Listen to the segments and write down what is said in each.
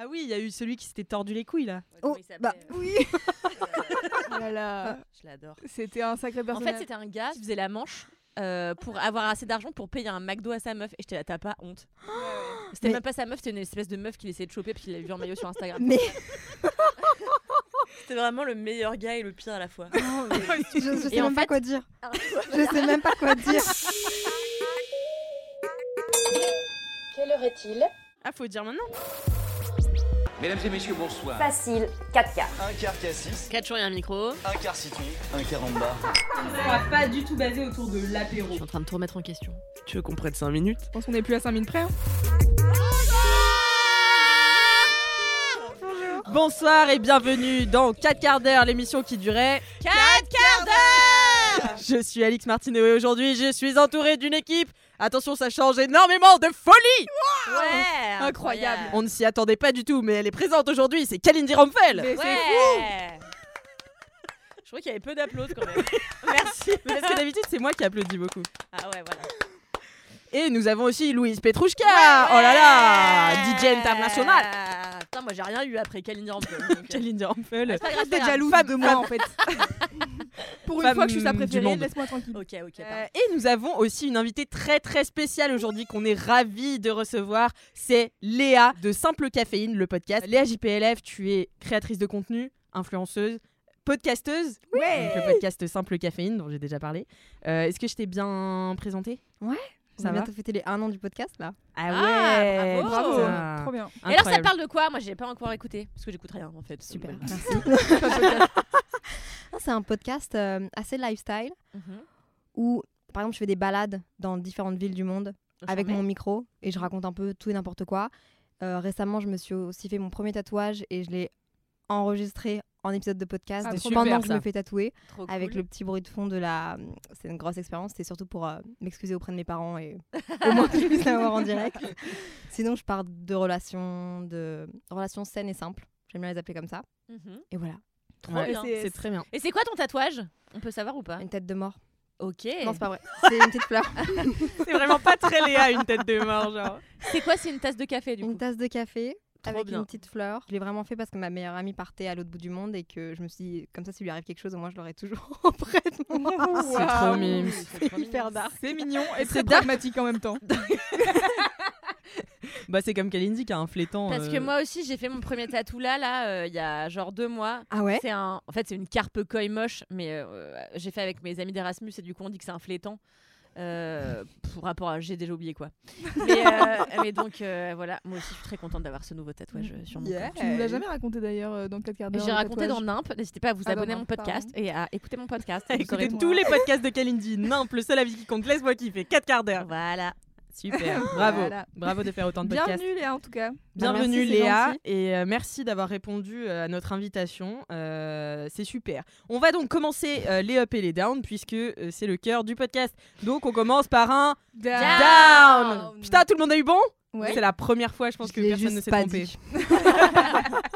Ah oui, il y a eu celui qui s'était tordu les couilles là. Oh, bah oui. Oh là là. Je l'adore. C'était un sacré En personnage. fait, c'était un gars qui faisait la manche euh, pour avoir assez d'argent pour payer un McDo à sa meuf. Et j'étais là, t'as pas honte. C'était Mais- même pas sa meuf, c'était une espèce de meuf qu'il essayait de choper puis qu'il avait vu en maillot sur Instagram. Mais C'était vraiment le meilleur gars et le pire à la fois. je, je sais Et en même pas quoi dire. Je sais même pas quoi dire. Quelle heure est-il? Ah, faut dire maintenant. Mesdames et messieurs, bonsoir. Facile, 4 quarts. Un quart cassis, 4 jours et un micro. un quart citron, un quart en bas. On va pas du tout basé autour de l'apéro. Je suis en train de tout remettre en question. Tu veux qu'on prenne 5 minutes? Je pense qu'on est plus à 5 minutes près. hein. Bonsoir et bienvenue dans 4 quarts d'heure, l'émission qui durait 4 quarts d'heure Je suis Alix Martineau et aujourd'hui je suis entouré d'une équipe. Attention, ça change énormément de folie Ouais, Incroyable. On ne s'y attendait pas du tout, mais elle est présente aujourd'hui, c'est Kalindi Ramphel Mais c'est Ouais. Je crois qu'il y avait peu d'applaudissements quand même. Merci. Parce que d'habitude c'est moi qui applaudis beaucoup. Ah ouais, voilà. Et nous avons aussi Louise Petrouchka Oh là là DJ international Putain, moi j'ai rien eu après Kalindi Rampel. donc, euh, Kalindi Ramphel c'est pas grave, c'est T'es pas grave. jalouse Femme- de moi en fait. Pour une Femme fois que je suis sa du préférée, monde. laisse-moi tranquille. Ok, ok. Euh, et nous avons aussi une invitée très très spéciale aujourd'hui qu'on est ravis de recevoir. C'est Léa de Simple Caféine, le podcast. Léa JPLF, tu es créatrice de contenu, influenceuse, podcasteuse. Ouais. Donc, le podcast Simple Caféine dont j'ai déjà parlé. Euh, Est-ce que je t'ai bien présenté? On Ça va va bientôt fêter les 1 an du podcast là. Ah ouais, bravo. Trop bien. Et alors ça parle de quoi? Moi j'ai pas encore écouté parce que j'écoute rien en fait. Super. Merci. Ah, c'est un podcast euh, assez lifestyle. Mhm. où par exemple je fais des balades dans différentes villes du monde avec mon micro et je raconte un peu tout et n'importe quoi. Euh, récemment, je me suis aussi fait mon premier tatouage et je l'ai enregistré en épisode de podcast. Ah, pendant que je me fais tatouer Trop avec cool. le petit bruit de fond de la c'est une grosse expérience. C'était surtout pour euh, m'excuser auprès de mes parents et au moins qu'ils puissent l'avoir en direct. Sinon je parle de relations de relations saines et simples. J'aime bien les appeler comme ça. Mhm. et voilà. Trop Ouais, bien. c'est très bien. Et c'est quoi ton tatouage? On peut savoir ou pas? Une tête de mort. Ok. non c'est pas vrai. C'est une petite fleur. C'est vraiment pas très Léa, une tête de mort, genre. C'est quoi? C'est une tasse de café du coup? une tasse de café Trop avec bien. une petite fleur. Je l'ai vraiment fait parce que ma meilleure amie partait à l'autre bout du monde et que je me suis dit, comme ça, s'il lui arrive quelque chose, au moins je l'aurai toujours auprès de moi. C'est trop mignon. C'est hyper dark. C'est mignon et très dark. pragmatique en même temps. Bah c'est comme Kalindi qui a un flétan. Parce que euh, moi aussi j'ai fait mon premier tatou là, là, euh, il y a genre deux mois. Ah ouais? C'est un, en fait c'est une carpe koi moche, mais euh, j'ai fait avec mes amis d'Erasmus et du coup on dit que c'est un flétan. Euh, pour rapport à j'ai déjà oublié quoi. Mais, euh, mais donc euh, voilà, moi aussi je suis très contente d'avoir ce nouveau tatouage sur mon Yeah. corps. Tu nous l'as jamais raconté d'ailleurs euh, dans 4 quarts d'heure. J'ai raconté dans. Nimp, n'hésitez pas à vous Ah, dans abonner à mon podcast et à écouter mon podcast. vous Écoutez tous les podcasts de Kalindi. Nimp, le seul avis qui compte, laisse-moi kiffer. 4 quarts d'heure. Voilà. Super, bravo. Voilà. Bravo de faire autant de podcasts. Bienvenue Léa en tout cas. Bienvenue Merci, Léa et euh, merci d'avoir répondu euh, à notre invitation. Euh, c'est super. On va donc commencer euh, les up et les down puisque c'est le cœur du podcast. Donc on commence par un down. Putain, tout le monde a eu bon? Ouais. C'est la première fois, je pense Je que personne ne s'est trompé.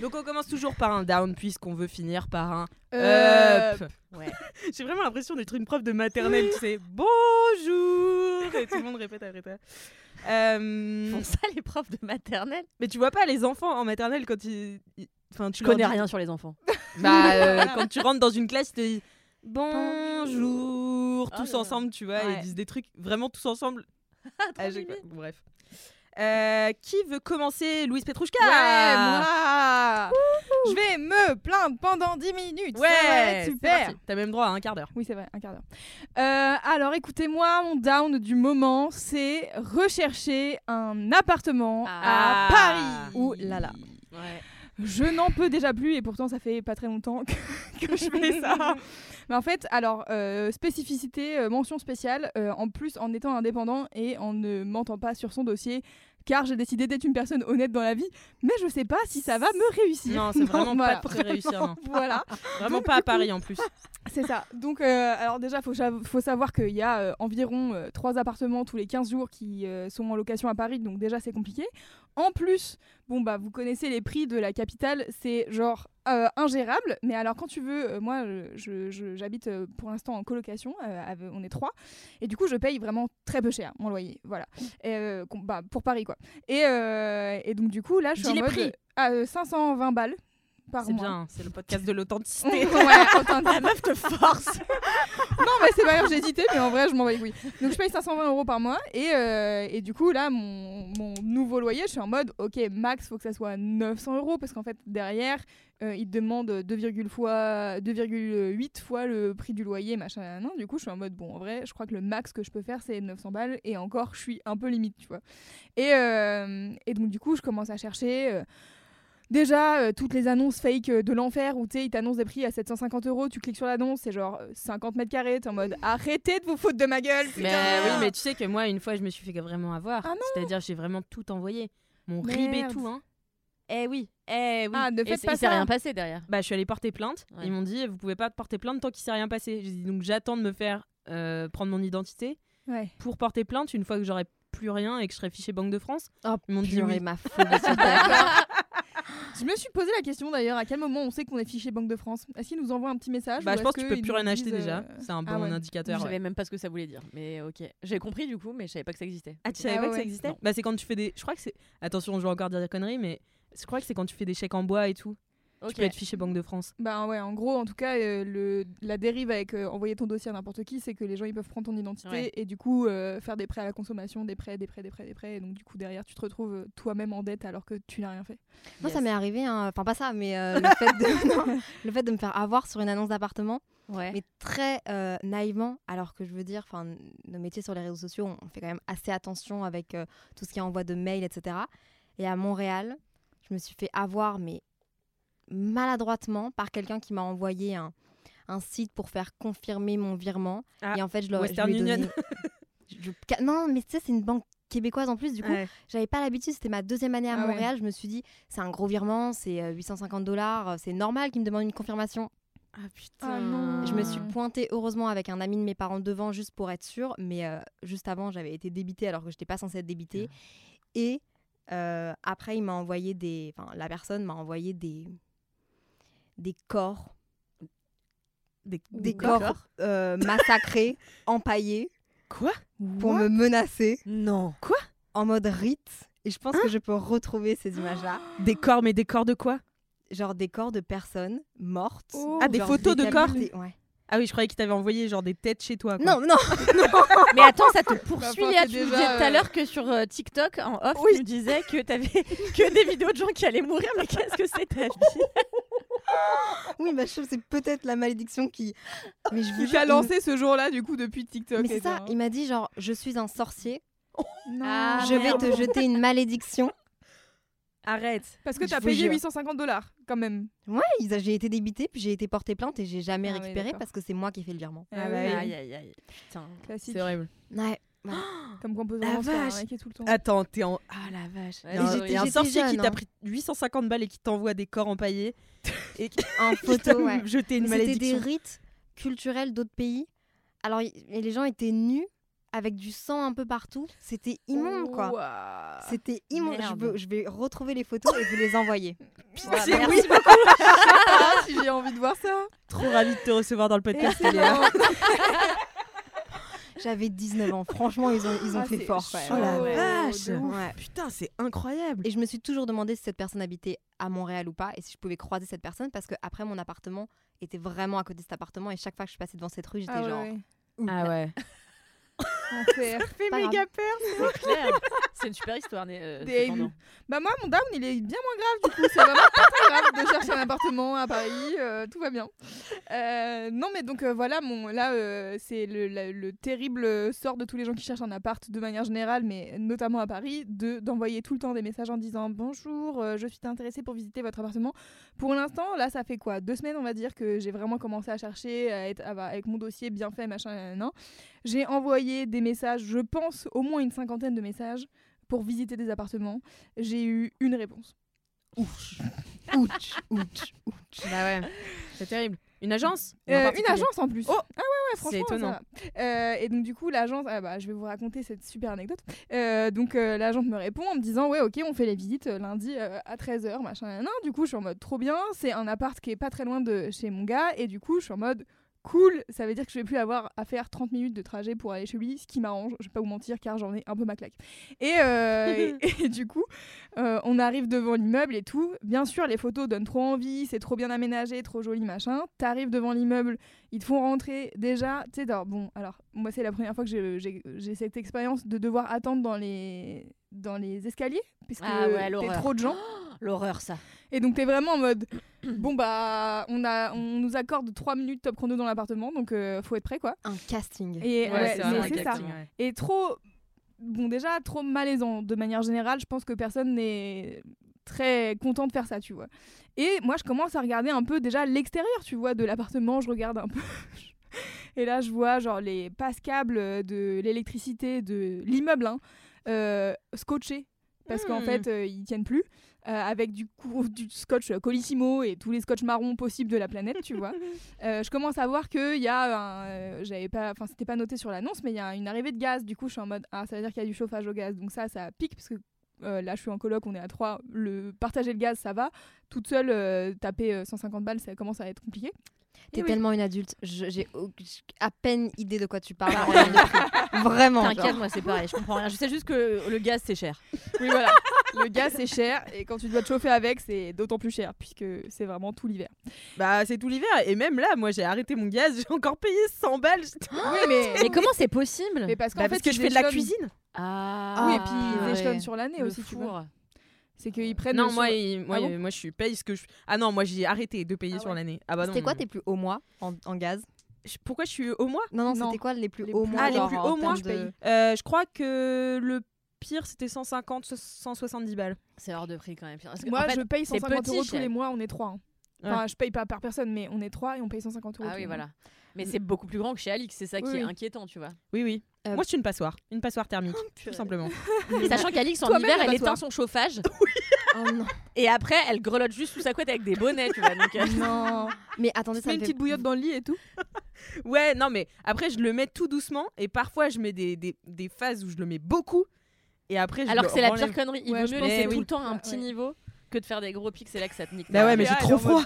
Donc on commence toujours par un down puisqu'on veut finir par un up. Ouais. J'ai vraiment l'impression d'être une prof de maternelle, tu sais. Bonjour Et tout le monde répète après toi. Euh, Font ça les profs de maternelle? mais tu vois pas les enfants en maternelle quand ils. Enfin, tu Je leur connais dis- rien sur les enfants. Bah, euh, quand tu rentres dans une classe, ils te disent bonjour, Oh tous là là. ensemble, tu vois, et Ouais. ils disent des trucs vraiment tous ensemble. Ah, j'ai-. Bref. Euh, qui veut commencer? Louise Petrouchka Ouais, moi Je vais me plaindre pendant 10 minutes. Ouais, ça va être super. T'as même droit à un quart d'heure. Oui, c'est vrai, un quart d'heure. Euh, alors, écoutez-moi, mon down du moment, c'est rechercher un appartement Ah. à Paris. Ouh là là. Ouais. Je n'en peux déjà plus et pourtant ça fait pas très longtemps que, que je fais ça. Mais en fait, alors, euh, spécificité, euh, mention spéciale, euh, en plus en étant indépendant et en ne mentant pas sur son dossier, car j'ai décidé d'être une personne honnête dans la vie, mais je sais pas si ça va me réussir. Non, c'est vraiment pas très réussir. Voilà. Vraiment Donc, pas à Paris en plus. C'est ça. Donc, euh, alors déjà, il faut, faut savoir qu'il y a euh, environ euh, trois appartements tous les 15 jours qui sont en location à Paris, donc déjà, c'est compliqué. En plus, bon, bah, vous connaissez les prix de la capitale, c'est genre euh, ingérable. Mais alors, quand tu veux, euh, moi, euh, j'habite euh, pour l'instant en colocation, on est trois, et du coup, je paye vraiment très peu cher mon loyer. Voilà. Et, bah, pour Paris, quoi. Et, et donc, du coup, là, je suis en les mode. prix. à, euh, 520 balles par C'est bien, c'est le podcast de l'authenticité. ouais. La meuf te force. Non, mais c'est pas grave, j'ai hésité, mais en vrai, je m'en les couilles. Donc, je paye 520 euros par mois. Et, euh, et du coup, là, mon, mon nouveau loyer, je suis en mode, ok, max, faut que ça soit 900 euros. Parce qu'en fait, derrière, euh, ils te demandent 2,8 fois, 2,8 fois le prix du loyer, machin. Non, du coup, je suis en mode, bon, en vrai, je crois que le max que je peux faire, c'est 900 balles. Et encore, je suis un peu limite, tu vois. Et, euh, et donc, du coup, je commence à chercher. Euh, Déjà, euh, toutes les annonces fake euh, de l'enfer où tu sais, ils t'annoncent des prix à 750 euros, tu cliques sur l'annonce, c'est genre euh, 50 mètres carrés, t'es en mode arrêtez de vous foutre de ma gueule, Mais putain oui, mais tu sais que moi, une fois, je me suis fait vraiment avoir. Ah non C'est-à-dire, j'ai vraiment tout envoyé. Mon RIB et tout, hein. Eh oui, eh oui. Ah, ne Et faites c'est- pas il s'est rien passé derrière. Bah, je suis allée porter plainte. Ouais. Ils m'ont dit, vous pouvez pas porter plainte tant qu'il s'est rien passé. J'ai dit, donc j'attends de me faire euh, prendre mon identité Ouais. pour porter plainte une fois que j'aurai plus rien et que je serai fiché Banque de France. Oh, Ils m'ont dit oui. ma Terre. Je me suis posé la question d'ailleurs, à quel moment on sait qu'on est fiché Banque de France? Est-ce qu'ils nous envoient un petit message Bah, ou je pense que tu peux plus rien acheter déjà. euh, C'est un bon ah ouais. indicateur. Je ouais. savais même pas ce que ça voulait dire, mais ok. J'ai compris du coup, mais je savais pas que ça existait. Ah, tu savais Ah pas ouais, que ça existait? Non. Bah, c'est quand tu fais des. Je crois que c'est. Attention, je vais encore dire des conneries, mais je crois que c'est quand tu fais des chèques en bois et tout. Ok. Tu peux être fiché Banque de France. Bah ouais, en gros, en tout cas, euh, le, la dérive avec euh, envoyer ton dossier à n'importe qui, c'est que les gens ils peuvent prendre ton identité Ouais. et du coup euh, faire des prêts à la consommation, des prêts, des prêts, des prêts, des prêts. Et donc du coup derrière, tu te retrouves toi-même en dette alors que tu n'as rien fait. Moi, ça m'est arrivé, hein, enfin pas ça, mais euh, le, fait de, non, le fait de me faire avoir sur une annonce d'appartement, Ouais. mais très euh, naïvement, alors que je veux dire, enfin, nos métiers sur les réseaux sociaux, on fait quand même assez attention avec euh, tout ce qui est envoi de mails, etc. Et à Montréal, je me suis fait avoir, mais maladroitement, par quelqu'un qui m'a envoyé un, un site pour faire confirmer mon virement. Ah, et en fait, je, je Western lui ai donné- Union. je- non, mais tu sais, c'est une banque québécoise en plus, du coup, Ouais. j'avais pas l'habitude, c'était ma deuxième année à Ah ouais. Montréal. Je me suis dit, c'est un gros virement, c'est euh, 850 dollars, c'est normal qu'ils me demandent une confirmation. Ah putain. Ah non. Je me suis pointée heureusement avec un ami de mes parents devant juste pour être sûre, mais euh, juste avant, j'avais été débitée alors que j'étais pas censée être débitée. Et euh, après, il m'a envoyé des. Enfin, la personne m'a envoyé des. Des corps. Des, Des corps. euh, massacrés, empaillés, Quoi? Pour me menacer Non. en mode rite. Et je pense que je peux retrouver ces images-là. Des corps, mais des corps de quoi? Genre des corps de personnes mortes. Oh. Ah, des photos de corps? ouais. Ah oui, je croyais qu'il t'avait envoyé genre des têtes chez toi. quoi. Non, non, Mais attends, ça te poursuit Bah, c'est Tu nous disais tout à euh, l'heure que sur euh, TikTok, en off, Oui. tu nous disais que t'avais que des vidéos de gens qui allaient mourir. Mais qu'est-ce que c'est ta vie? oui, bah, je trouve c'est peut-être la malédiction qui. Mais je vous il lancé ce jour-là du coup depuis TikTok. Mais c'est ça, hein. il m'a dit genre, je suis un sorcier, Non. Ah, je vais merde. te jeter une malédiction. Arrête. Parce que t'as payé jure. 850 dollars quand même. Ouais, j'ai été débitée, puis j'ai été portée plainte et j'ai jamais Ah récupéré parce que c'est moi qui ai fait le virement. Ah Ah ouais, ouais. Aïe aïe aïe. Putain. Classique. C'est horrible. Ouais. Comme qu'on peut vraiment se faire arnaquer tout le temps. Attends, t'es en. Ah la vache. Ouais, Il y a un, j'étais- il y a un j'étais sorcier qui jeune, t'a hein. pris 850 balles et qui t'envoie des corps empaillés. et qui En qui photo, ouais. jeté une Mais C'était des malédiction. rites culturels d'autres pays. Alors, y- et les gens étaient nus avec du sang un peu partout. C'était immonde, quoi. Ouah. C'était immonde. Je, Merde. veux- je vais retrouver les photos et vous les envoyer. Pitié, Merci oui. Ah, si j'ai envie de voir ça. Trop ravi de te recevoir dans le podcast, Léa. J'avais 19 ans. Franchement, ils ont, ils ont Ah, fait fort, quand Oh la chaud, vache. Ouais. Putain, c'est incroyable. Et je me suis toujours demandé si cette personne habitait à Montréal ou pas et si je pouvais croiser cette personne parce que après mon appartement était vraiment à côté de cet appartement et chaque fois que je passais devant cette rue, j'étais Ah genre ouais. Ah ouais. Enfer. fait grave. méga peur. C'est clair. C'est une super histoire. euh. Bah moi mon down il est bien moins grave du coup c'est vraiment pas très grave de chercher un appartement à Paris euh, tout va bien Euh, non mais donc euh, voilà mon là euh, c'est le, la- le terrible sort de tous les gens qui cherchent un appart de manière générale mais notamment à Paris de d'envoyer tout le temps des messages en disant bonjour euh, je suis intéressée pour visiter votre appartement pour l'instant là ça fait quoi? Deux semaines on va dire que j'ai vraiment commencé à chercher à être, à- avec mon dossier bien fait machin non j'ai envoyé des messages je pense au moins une cinquantaine de messages pour visiter des appartements j'ai eu une réponse. Ouch, ouch, ouch. Bah ouais, c'est terrible. Une agence En Euh, une agence en plus. Oh ah ouais, ouais, franchement. C'est étonnant. Euh, et donc, du coup, l'agence, ah bah, je vais vous raconter cette super anecdote. Euh, donc, euh, l'agente me répond en me disant Ouais, ok, on fait les visites euh, lundi euh, à 13h, machin. Non, du coup, je suis en mode trop bien. C'est un appart qui est pas très loin de chez mon gars. Et du coup, je suis en mode cool. Ça veut dire que je vais plus avoir à faire 30 minutes de trajet pour aller chez lui, ce qui m'arrange. Je vais pas vous mentir car j'en ai un peu ma claque. Et, euh, et, et du coup, euh, on arrive devant l'immeuble et tout. Bien sûr, les photos donnent trop envie, c'est trop bien aménagé, trop joli, machin. T'arrives devant l'immeuble, ils te font rentrer déjà. Tu sais, bon, alors, moi, c'est la première fois que j'ai cette expérience de devoir attendre dans les, dans les escaliers, puisque Ah ouais, t'es trop de gens. L'horreur, ça. Et donc, t'es vraiment en mode bon, bah, on, a, on nous accorde 3 minutes top chrono dans l'appartement, donc euh, faut être prêt, quoi. Un casting. Et Ouais, ouais, c'est ça. Et trop. Bon, déjà, trop malaisant. De manière générale, je pense que personne n'est très content de faire ça, tu vois. Et moi, je commence à regarder un peu déjà l'extérieur, tu vois, de l'appartement. Je regarde un peu. Et là, je vois, genre, les passe-câbles de l'électricité de l'immeuble, hein, scotchés. Parce qu'en Hmm. fait, euh, ils tiennent plus. euh, avec du, scotch Colissimo et tous les scotch marrons possibles de la planète, tu vois. Euh, je commence à voir qu'il y a euh, J'avais pas. Enfin, c'était pas noté sur l'annonce, mais il y a une arrivée de gaz. Du coup, je suis en mode. Ah, ça veut dire qu'il y a du chauffage au gaz. Donc, ça, ça pique parce que. euh, là, je suis en coloc, on est à 3. Le partager le gaz, ça va. Toute seule, euh, taper euh, 150 balles, ça commence à être compliqué. T'es oui. tellement une adulte. J'ai à peine idée de quoi tu parles. prix. Vraiment. T'inquiète, moi c'est pareil, je comprends rien. Je sais juste que le gaz c'est cher. Oui, voilà. le gaz, c'est cher. Et quand tu dois te chauffer avec, c'est d'autant plus cher, puisque c'est vraiment tout l'hiver. Bah, c'est tout l'hiver. Et même là, moi, j'ai arrêté mon gaz. J'ai encore payé 100 balles. Oui, mais. Mais comment c'est possible mais parce qu'en Bah, fait, parce que je fais de la cuisine. Ah Oui, et puis ils ouais. échelonnent sur l'année aussi, tu vois. C'est qu'ils prennent. Non, sur- moi, il- moi, Ah bon moi, je suis paye ce que je. Ah non, moi, j'ai arrêté de payer Ah sur ouais. l'année. Ah bah. C'était quoi tes plus hauts mois en, en gaz? Pourquoi je suis au mois? Non, non, Non. c'était quoi les plus hauts mois Ah, les plus hauts mois, de- Euh, Je crois que le pire, c'était 150, 170 balles. C'est hors de prix quand même. Parce que, Moi, en fait, je paye c'est 150 petit, euros tous les mois, on est trois. hein. Enfin, je paye pas par personne, mais on est trois et on paye 150 euros. Ah oui, voilà. Mais c'est beaucoup plus grand que chez Alix, c'est ça qui Oui, est oui. inquiétant, tu vois. Oui, oui. Euh, Moi, c'est une passoire. Une passoire thermique, tout simplement. Sachant qu'Alix, en hiver, elle éteint son chauffage Oh non. et après, elle grelotte juste sous sa couette avec des bonnets, tu vois. Donc, euh, Non. Mais attendez, Tu ça mets me une fait- petite bouillotte dans le lit et tout? Ouais, non, mais après, je le mets tout doucement. Et parfois, je mets des, des, des phases où je le mets beaucoup. Et après, je Alors que c'est la pire connerie. Il Ouais, vaut je mieux laisser tout oui. le temps un Ouais, petit ouais. niveau que de faire des gros pics, c'est là que ça te nique. Bah ouais, mais j'ai trop froid.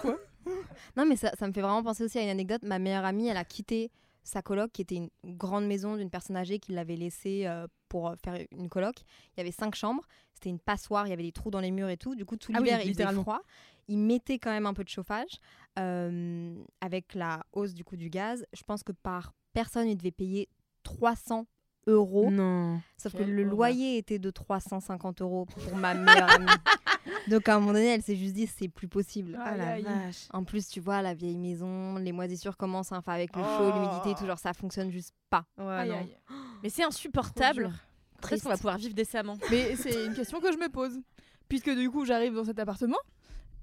Non, mais ça, ça me fait vraiment penser aussi à une anecdote. Ma meilleure amie, elle a quitté sa coloc, qui était une grande maison d'une personne âgée qui l'avait laissée euh, pour euh, faire une coloc. Il y avait cinq chambres. C'était une passoire. Il y avait des trous dans les murs et tout. Du coup, tout Ah oui, l'hiver, il faisait froid. Il mettait quand même un peu de chauffage. Euh, avec la hausse du coût du gaz, je pense que par personne, il devait payer 300 euros. Non. Sauf que le loyer était de 350 euros pour ma meilleure amie. Donc à un moment donné, elle s'est juste dit, c'est plus possible. Ah, la aïe. vache. En plus, tu vois, la vieille maison, les moisissures commencent, hein, enfin avec le chaud, Oh. l'humidité, tout genre, ça fonctionne juste pas. Ouais, Aïe, non. aïe. Mais c'est insupportable. Peut-être qu'on va pouvoir vivre décemment. Mais c'est une question que je me pose. Puisque du coup, j'arrive dans cet appartement.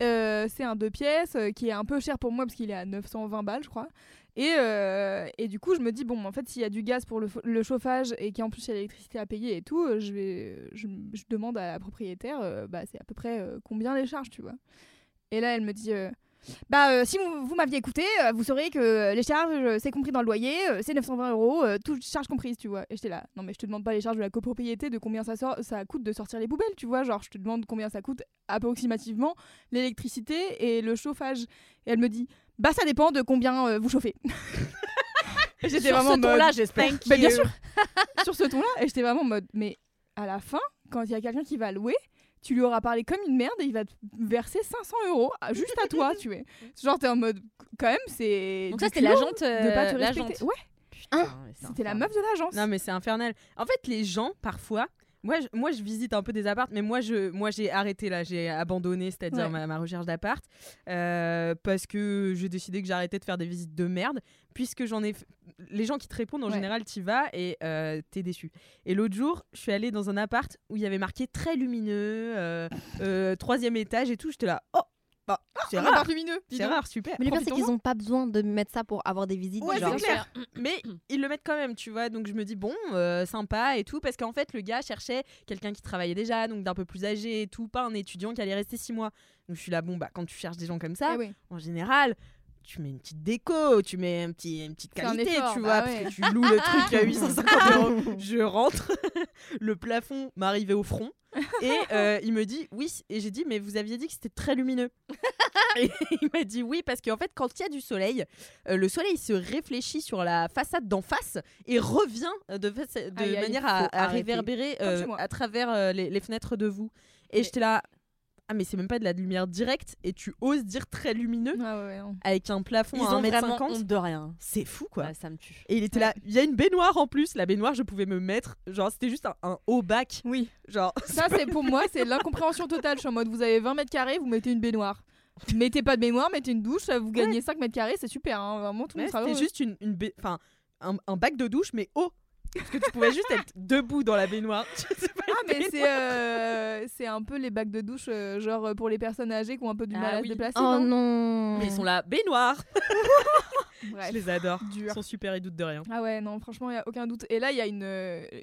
Euh, c'est un deux pièces euh, qui est un peu cher pour moi parce qu'il est à 920 balles, je crois. Et, euh, et du coup, je me dis, bon, en fait, s'il y a du gaz pour le, chauffage et qu'en plus il y a l'électricité à payer et tout, euh, je, vais, je, demande à la propriétaire, euh, bah, c'est à peu près combien les charges, tu vois. Et là, elle me dit, bah, si vous, m'aviez écouté, vous saurez que les charges, c'est compris dans le loyer, c'est 920 euros, toutes charges comprises, tu vois. Et j'étais là, non, mais je te demande pas les charges de la copropriété, de combien ça, sort, ça coûte de sortir les poubelles, tu vois. Genre, je te demande combien ça coûte approximativement l'électricité et le chauffage. Et elle me dit, bah, ça dépend de combien euh, vous chauffez. J'étais Sur vraiment ce en mode- ton-là, j'espère. Bah, bien sûr, sur ce ton-là. Et j'étais vraiment en mode, mais à la fin, quand il y a quelqu'un qui va louer, tu lui auras parlé comme une merde et il va te verser 500 euros à- juste à toi, tu vois. Genre, t'es en mode, quand même, c'est. Donc du ça, c'était culot l'agente. De pas te euh, respecter. Ouais. Putain, mais c'est C'était la infernal. meuf de l'agence. Non, mais c'est infernal. En fait, les gens, parfois. Moi je, moi, je visite un peu des appartes, mais moi, je, moi, j'ai arrêté là, j'ai abandonné, c'est-à-dire Ouais. ma, ma recherche d'appart, euh, parce que j'ai décidé que j'arrêtais de faire des visites de merde, puisque j'en ai. f- Les gens qui te répondent en Ouais. général, t'y vas et euh, t'es déçu. Et l'autre jour, je suis allée dans un appart où il y avait marqué très lumineux, euh, troisième étage et tout. J'étais là, oh, bah, c'est Un rare, lumineux. c'est rare, super. Mais le pire, c'est qu'ils ont pas besoin de mettre ça pour avoir des visites. Ouais, genre. c'est clair. Mais ils le mettent quand même, tu vois. Donc je me dis, bon, euh, sympa et tout. Parce qu'en fait, le gars cherchait quelqu'un qui travaillait déjà, donc d'un peu plus âgé et tout, pas un étudiant qui allait rester six mois. Donc je suis là, bon, bah, quand tu cherches des gens comme ça, Eh oui. en général, tu mets une petite déco, tu mets un petit, une petite qualité, effort, tu bah vois. ouais. Parce que tu loues le truc à 850 euros. Je rentre, le plafond m'arrivait au front. Et euh, il me dit oui, et j'ai dit mais vous aviez dit que c'était très lumineux. et il m'a dit oui parce qu'en fait quand il y a du soleil, euh, le soleil se réfléchit sur la façade d'en face et revient de, manière à, réverbérer euh, à travers euh, les, les fenêtres de vous. Et j'étais là ah mais c'est même pas de la lumière directe et tu oses dire très lumineux Ah ouais, ouais, non. avec un plafond Ils à ont vraiment 1m50. honte de rien. C'est fou quoi. Ouais, ça me tue. Et il était là, il y a une baignoire en plus. La baignoire, je pouvais me mettre. Genre, c'était juste un, un haut bac. Oui. Genre, Ça, c'est pour moi, c'est l'incompréhension totale. Je suis en mode, vous avez 20 mètres carrés, vous mettez une baignoire. Mettez pas de baignoire, mettez une douche, vous gagnez 5 mètres carrés, c'est super. hein. Vraiment, tout le Ouais, monde sera juste une, une ba- enfin, un, un bac de douche, mais haut. Parce que tu pouvais juste être debout dans la baignoire. Ah, mais c'est euh, c'est un peu les bacs de douche, euh, genre euh, pour les personnes âgées qui ont un peu du Ah mal à oui. se déplacer. Oh non non. Mais ils sont là, baignoire. Bref. Je les adore. Dur. Ils sont super, ils doutent de rien. Ah ouais, non, franchement, il n'y a aucun doute. Et là, il y a une,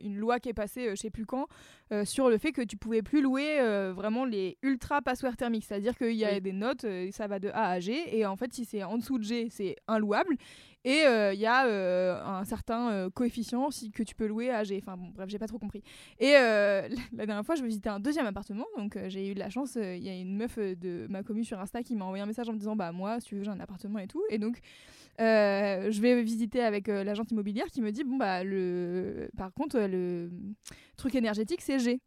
une loi qui est passée, euh, je sais plus quand, euh, sur le fait que tu pouvais plus louer euh, vraiment les ultra passoires thermiques. C'est-à-dire qu'il y a Oui. des notes, euh, ça va de A à G, et en fait, si c'est en dessous de G, c'est inlouable. Et euh, il y a euh, un certain euh, coefficient si, que tu peux louer à G. Enfin bon, bref, j'ai pas trop compris. Et la dernière fois, je visitais un deuxième appartement, donc j'ai eu de la chance. Il y a une meuf de ma commune sur Insta qui m'a envoyé un message en me disant Bah, moi, si tu veux, j'ai un appartement et tout. Et donc, je vais visiter avec l'agente immobilière qui me dit bon bah le par contre le truc énergétique c'est G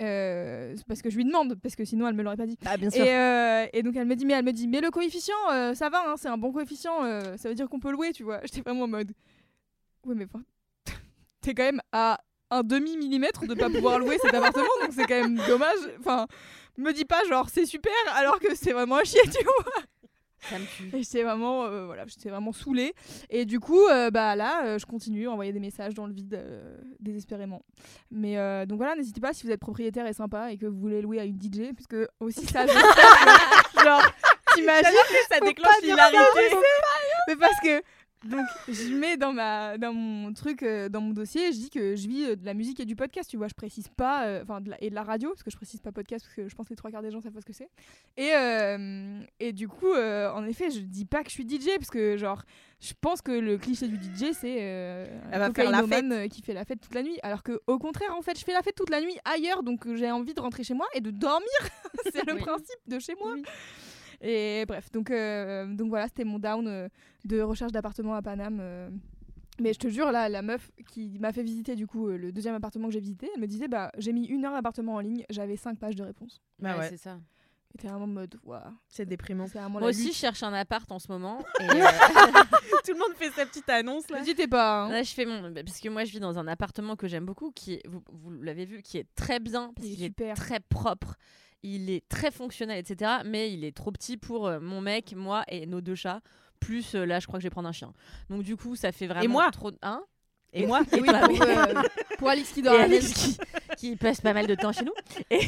Euh, parce que je lui demande parce que sinon elle me l'aurait pas dit. Ah, bien sûr. et, euh, et donc elle me dit mais elle me dit mais le coefficient euh, ça va hein, c'est un bon coefficient ça veut dire qu'on peut louer tu vois. J'étais vraiment en mode ouais mais t'es quand même à un demi millimètre de pas pouvoir louer cet appartement donc c'est quand même dommage. Enfin me dis pas genre c'est super alors que c'est vraiment à chier tu vois Ça me tue. et j'étais vraiment, euh, voilà, j'étais vraiment saoulée. Et du coup, euh, bah là, euh, je continue à envoyer des messages dans le vide désespérément. Mais donc voilà, n'hésitez pas si vous êtes propriétaire et sympa et que vous voulez louer à une DJ, parce que aussi ça, je sais genre, t'imagines, ça déclenche l'hilarité. sais. mais parce que donc je mets dans ma dans mon truc euh, dans mon dossier je dis que je vis euh, de la musique et du podcast tu vois. Je précise pas euh, enfin et de la radio parce que je précise pas podcast parce que je pense que les trois quarts des gens savent pas ce que c'est. Et euh, et du coup euh, en effet je dis pas que je suis DJ parce que genre je pense que le cliché du DJ c'est Elle un va faire la cocaïnomane, qui fait la fête toute la nuit. Alors que au contraire en fait je fais la fête toute la nuit ailleurs donc j'ai envie de rentrer chez moi et de dormir. C'est le Oui. principe de chez moi et bref, donc, euh, donc voilà, c'était mon down euh, de recherche d'appartement à Paname. euh. Mais je te jure, là, la meuf qui m'a fait visiter du coup euh, le deuxième appartement que j'ai visité, elle me disait bah j'ai mis une heure l'appartement en ligne, j'avais cinq pages de réponses. Bah ouais. c'est ça. Et t'es vraiment en mode waouh, C'est déprimant. Moi la aussi, je cherche un appart en ce moment. Et, euh, Tout le monde fait sa petite annonce là. N'hésitez pas. hein. Là, je fais mon. bah, Parce que moi, je vis dans un appartement que j'aime beaucoup, qui est, vous, vous l'avez vu, qui est très bien, parce Il est qu'il est super. très propre, il est très fonctionnel, etc. Mais il est trop petit pour euh, mon mec, moi et nos deux chats. Plus euh, là, je crois que je vais prendre un chien. Donc, du coup, ça fait vraiment moi trop. Hein? Et moi? Et oui, toi, pour, oui. euh, pour Alix qui dort et à la Alex maison. qui, qui passe pas mal de temps chez nous. Et,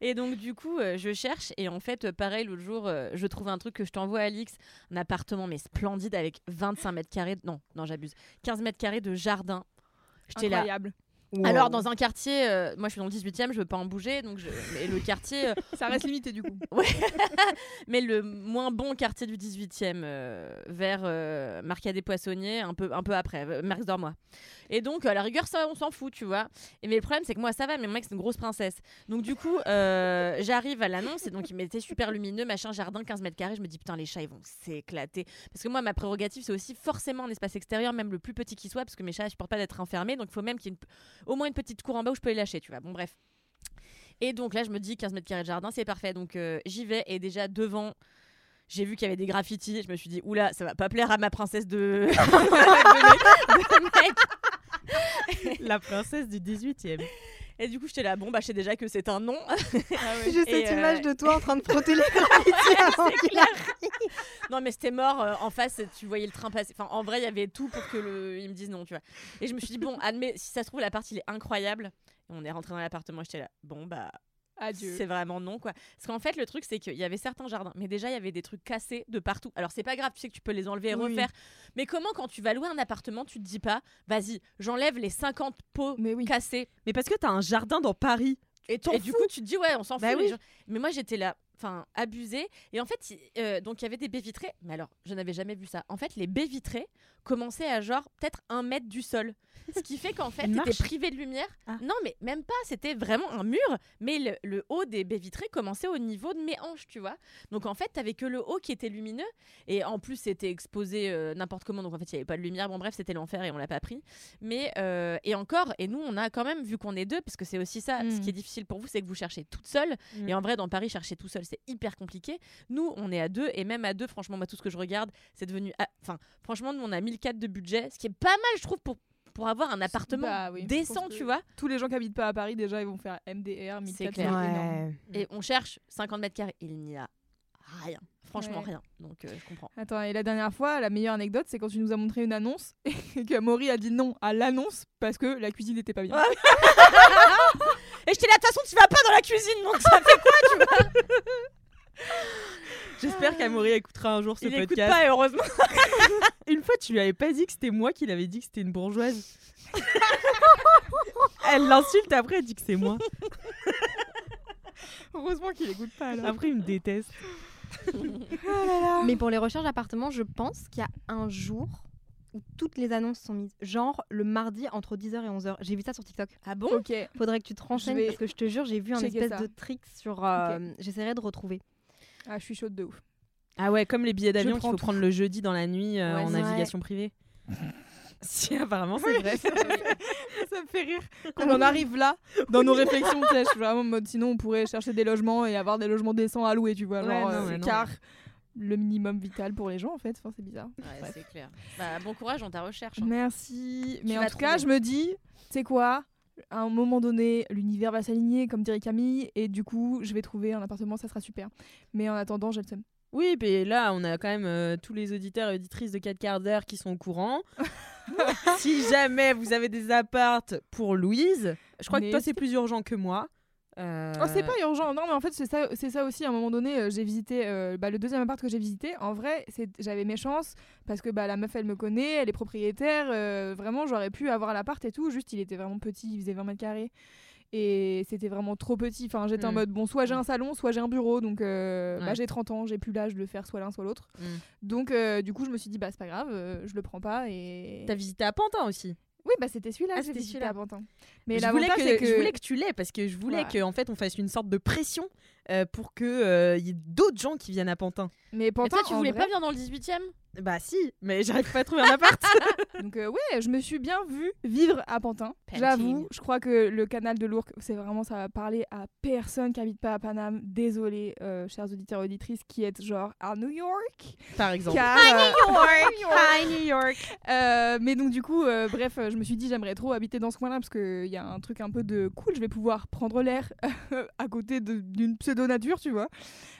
et donc, du coup, euh, je cherche. Et en fait, euh, pareil, l'autre jour, euh, je trouve un truc que je t'envoie, Alix. Un appartement, mais splendide, avec 25 mètres carrés. Non, non, j'abuse. 15 mètres carrés de jardin. J'étais là. Incroyable. Alors, dans un quartier, euh, moi je suis dans le 18 e je veux pas en bouger. Donc je... Mais le quartier, euh, Ça reste limité du coup. mais le moins bon quartier du 18 e vers euh, Marcadet Poissonnier, un peu, un peu après, euh, Marx Dormois. Et donc, à la rigueur, ça, on s'en fout, tu vois. Et mais le problème, c'est que moi, ça va, mais mon mec, c'est une grosse princesse. Donc, du coup, euh, j'arrive à l'annonce et donc, il m'était super lumineux, machin, jardin, 15 mètres carrés. Je me dis, putain, les chats, ils vont s'éclater. Parce que moi, ma prérogative, c'est aussi forcément un espace extérieur, même le plus petit qui soit, parce que mes chats, ils supportent pas d'être enfermés. Donc, il faut même qu'il y ait au moins une petite cour en bas où je peux les lâcher, tu vois. Bon, bref. Et donc là, je me dis 15 mètres carrés de jardin, c'est parfait. Donc euh, j'y vais et déjà devant, J'ai vu qu'il y avait des graffitis. Je me suis dit, oula, ça va pas plaire à ma princesse de. La princesse du 18e. Et du coup, j'étais là, bon, bah, je sais déjà que c'est un nom. J'ai Et, cette euh, image de toi en train de frotter les avant qu'il arrive. non, mais c'était mort. euh, en face, tu voyais le train passer. Enfin, en vrai, il y avait tout pour que le... ils me disent non, tu vois. Et je me suis dit, bon, admets, si ça se trouve, l'appart, il est incroyable. Et on est rentré dans l'appartement, j'étais là, bon, bah, Adieu. c'est vraiment non, quoi. Parce qu'en fait, le truc, c'est qu'il y avait certains jardins, mais déjà, il y avait des trucs cassés de partout. Alors, c'est pas grave, tu sais que tu peux les enlever et Oui, refaire. Mais comment, quand tu vas louer un appartement, tu te dis pas, vas-y, j'enlève les 50 pots Mais oui. cassés. Mais parce que t'as un jardin dans Paris. Et, et du coup, tu te dis, ouais, on s'en Bah fout. les oui. gens. Mais moi, j'étais là, enfin, abusée. Et en fait, euh, donc, il y avait des baies vitrées. Mais alors, je n'avais jamais vu ça. En fait, les baies vitrées commençaient à genre peut-être un mètre du sol. Ce qui fait qu'en fait, t'étais privé de lumière. Ah. Non, mais même pas. C'était vraiment un mur. Mais le, le haut des baies vitrées commençait au niveau de mes hanches, tu vois. Donc, en fait, t'avais que le haut qui était lumineux. Et en plus, c'était exposé euh, n'importe comment. Donc, en fait, il n'y avait pas de lumière. Bon, bref, c'était l'enfer et on l'a pas pris. Mais, euh, et encore, et nous, on a quand même, vu qu'on est deux, parce que c'est aussi ça, ce Mm. qui est difficile pour vous, c'est que vous cherchez toute seule. Mm. Et en vrai, dans Paris, chercher tout seul, c'est hyper compliqué. Nous, on est à deux, et même à deux, franchement, moi, tout ce que je regarde, c'est devenu. ah, Enfin, franchement, nous, on a 1004 de budget, ce qui est pas mal, je trouve, pour, pour avoir un appartement Bah oui, décent, tu vois. Tous les gens qui habitent pas à Paris, déjà, ils vont faire MDR, 1400, C'est clair. énorme. Et on cherche 50 mètres carrés. Il n'y a rien. Franchement, Ouais. rien. Donc, euh, je comprends. Attends, et la dernière fois, la meilleure anecdote, c'est quand tu nous as montré une annonce et que Maury a dit non à l'annonce parce que la cuisine n'était pas bien. Ah Et je t'ai là, de toute façon, tu vas pas dans la cuisine, donc ça fait quoi, tu vois? J'espère qu'Amaury écoutera un jour ce Il écoute podcast. pas, heureusement. Une fois, tu lui avais pas dit que c'était moi qui l'avais dit que c'était une bourgeoise. elle l'insulte après, elle dit que c'est moi. Heureusement qu'il écoute pas alors. Après, il me déteste. Mais pour les recherches d'appartements, je pense qu'il y a un jour où toutes les annonces sont mises. Genre le mardi entre 10h et 11h. J'ai vu ça sur TikTok. Ah bon? Ok. Faudrait que tu te renseignes vais parce que je te jure, j'ai vu un espèce ça. de trick sur. euh, J'essaierai de retrouver. Ah, je suis chaude de ouf. Ah ouais, comme les billets d'avion qu'il faut tout. prendre le jeudi dans la nuit euh, Ouais, en c'est navigation privée. si, apparemment, c'est vrai. ça me fait rire qu'on en arrive là dans nos réflexions. tu sais, Je suis vraiment en mode sinon on pourrait chercher des logements et avoir des logements décents à louer, tu vois. Ouais, genre, non, euh, car le minimum vital pour les gens en fait. Enfin, c'est bizarre. Ouais, c'est clair. Bah, bon courage dans ta recherche. hein. Merci. Mais en tout cas, je me dis, tu sais quoi? À un moment donné, l'univers va s'aligner, comme dirait Camille, et du coup, je vais trouver un appartement, ça sera super. Mais en attendant, j'ai le seum. Oui, puis là, on a quand même euh, tous les auditeurs et auditrices de 4 quarts d'heure qui sont au courant. si jamais vous avez des appartes pour Louise, je crois que toi, c'est plus urgent que moi. Euh, Oh, c'est pas urgent. Non, mais en fait, c'est ça, c'est ça aussi. À un moment donné, euh, j'ai visité euh, bah, le deuxième appart que j'ai visité. En vrai, c'est- j'avais mes chances parce que bah, la meuf, elle me connaît, elle est propriétaire. vraiment, j'aurais pu avoir l'appart et tout. Juste, il était vraiment petit, il faisait 20 mètres carrés. Et c'était vraiment trop petit. Enfin, j'étais en Mm. mode, bon, soit j'ai un salon, soit j'ai un bureau. Donc, euh, Ouais. bah, j'ai 30 ans, j'ai plus l'âge de faire soit l'un, soit l'autre. Mm. Donc, du coup, je me suis dit, bah, c'est pas grave, je le prends pas. Et... T'as visité à Pantin aussi. Oui, bah, c'était celui-là Ah, que j'ai c'était visité à Pantin. Mais je, voulais que, c'est que. je voulais que tu l'aies parce que je voulais Ouais. qu'en fait on fasse une sorte de pression euh, pour que euh, y ait d'autres gens qui viennent à Pantin. Mais Mais Pantin, toi, tu voulais vrai- pas venir dans le 18 e Bah si, mais j'arrive pas à trouver un appart. Donc euh, ouais, je me suis bien vue vivre à Pantin. J'avoue, je crois que le canal de l'Ourcq, c'est vraiment ça va parler à personne qui habite pas à Paname. Désolé, euh, chers auditeurs et auditrices qui êtes genre à New York. Par exemple. Car, euh, Hi New York. euh, mais donc du coup, euh, bref, je me suis dit j'aimerais trop habiter dans ce coin-là parce qu'il y a un truc un peu de cool. Je vais pouvoir prendre l'air à côté d'une pseudo nature, tu vois.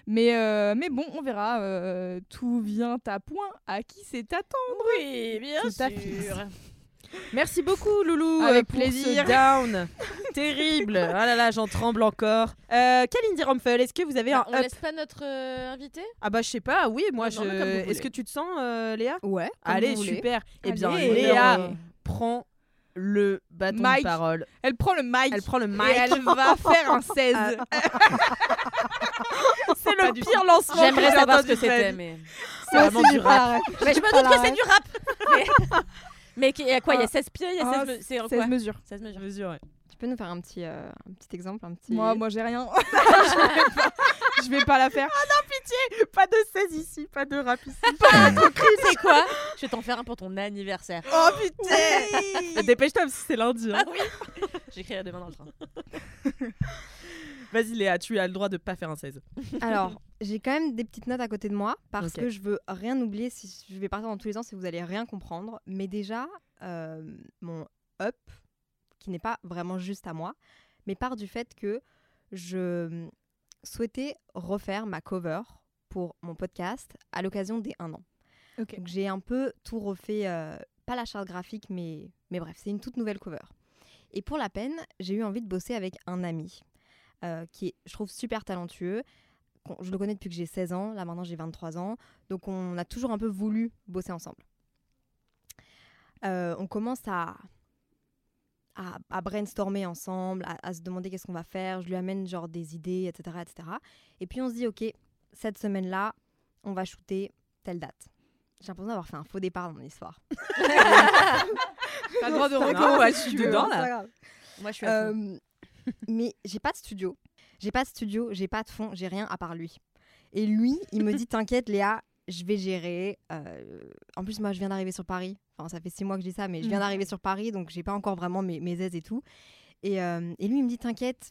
Mais euh, mais bon, on verra. euh, tout vient à point. À qui c'est attendre? Oui, bien sûr. Merci beaucoup Loulou Avec euh, pour plaisir. ce down. Terrible. Oh là là, j'en tremble encore. Euh, Kalindi est-ce que vous avez Bah, un on up laisse pas notre euh, invité? Ah bah je sais pas, oui, moi Non, je... Est-ce que tu te sens euh, Léa? Ouais. Allez, super. Eh bien Allez. Léa prend le bâton Mike. de parole. Elle prend le mic. Elle prend le mic. Et elle va faire un 16. C'est le pire lancement. J'aimerais savoir ce que c'était, mais. C'est vraiment du rap. Mais je me doute que c'est du rap Mais, mais qu'il y a quoi Il y a 16 pieds, il y a 16 Ah, me- C'est en 16 quoi mesures. 16 mesures. Mesure, ouais. Peux nous faire un petit, euh, un petit exemple, un petit. Moi, moi j'ai rien. je, vais pas, je vais pas la faire. Pas de 16 ici, pas de rap ici. C'est quoi? Je vais t'en faire un pour ton anniversaire. Oh putain Dépêche-toi parce que c'est lundi. hein. Ah oui J'écrirai demain dans le train. Vas-y Léa, tu as le droit de pas faire un 16. Alors, j'ai quand même des petites notes à côté de moi parce que je veux rien oublier. Si je vais partir dans tous les sens, si vous allez rien comprendre. Mais déjà, euh, mon up, qui n'est pas vraiment juste à moi, mais part du fait que je souhaitais refaire ma cover pour mon podcast à l'occasion des 1 an. Ok. Donc j'ai un peu tout refait, euh, pas la charte graphique, mais, mais bref, c'est une toute nouvelle cover. Et pour la peine, j'ai eu envie de bosser avec un ami euh, qui est, je trouve, super talentueux. Je le connais depuis que j'ai 16 ans, là maintenant j'ai 23 ans. Donc on a toujours un peu voulu bosser ensemble. Euh, on commence à, à, à brainstormer ensemble, à, à se demander qu'est-ce qu'on va faire. Je lui amène genre des idées, etc., etc. Et puis on se dit, ok, cette semaine-là, on va shooter telle date. J'ai l'impression d'avoir fait un faux départ dans mon histoire. T'as le droit de si je suis dedans, là. Pas. Moi, je suis à fond. Euh, mais j'ai pas de studio. J'ai pas de studio, j'ai pas de fond, j'ai rien à part lui. Et lui, il me dit T'inquiète, Léa, je vais gérer. Euh, en plus, moi, je viens d'arriver sur Paris. Enfin, ça fait six mois que je dis ça, mais je viens Mm. d'arriver sur Paris, donc j'ai pas encore vraiment mes, mes aises et tout. Et, euh, et lui, il me dit T'inquiète,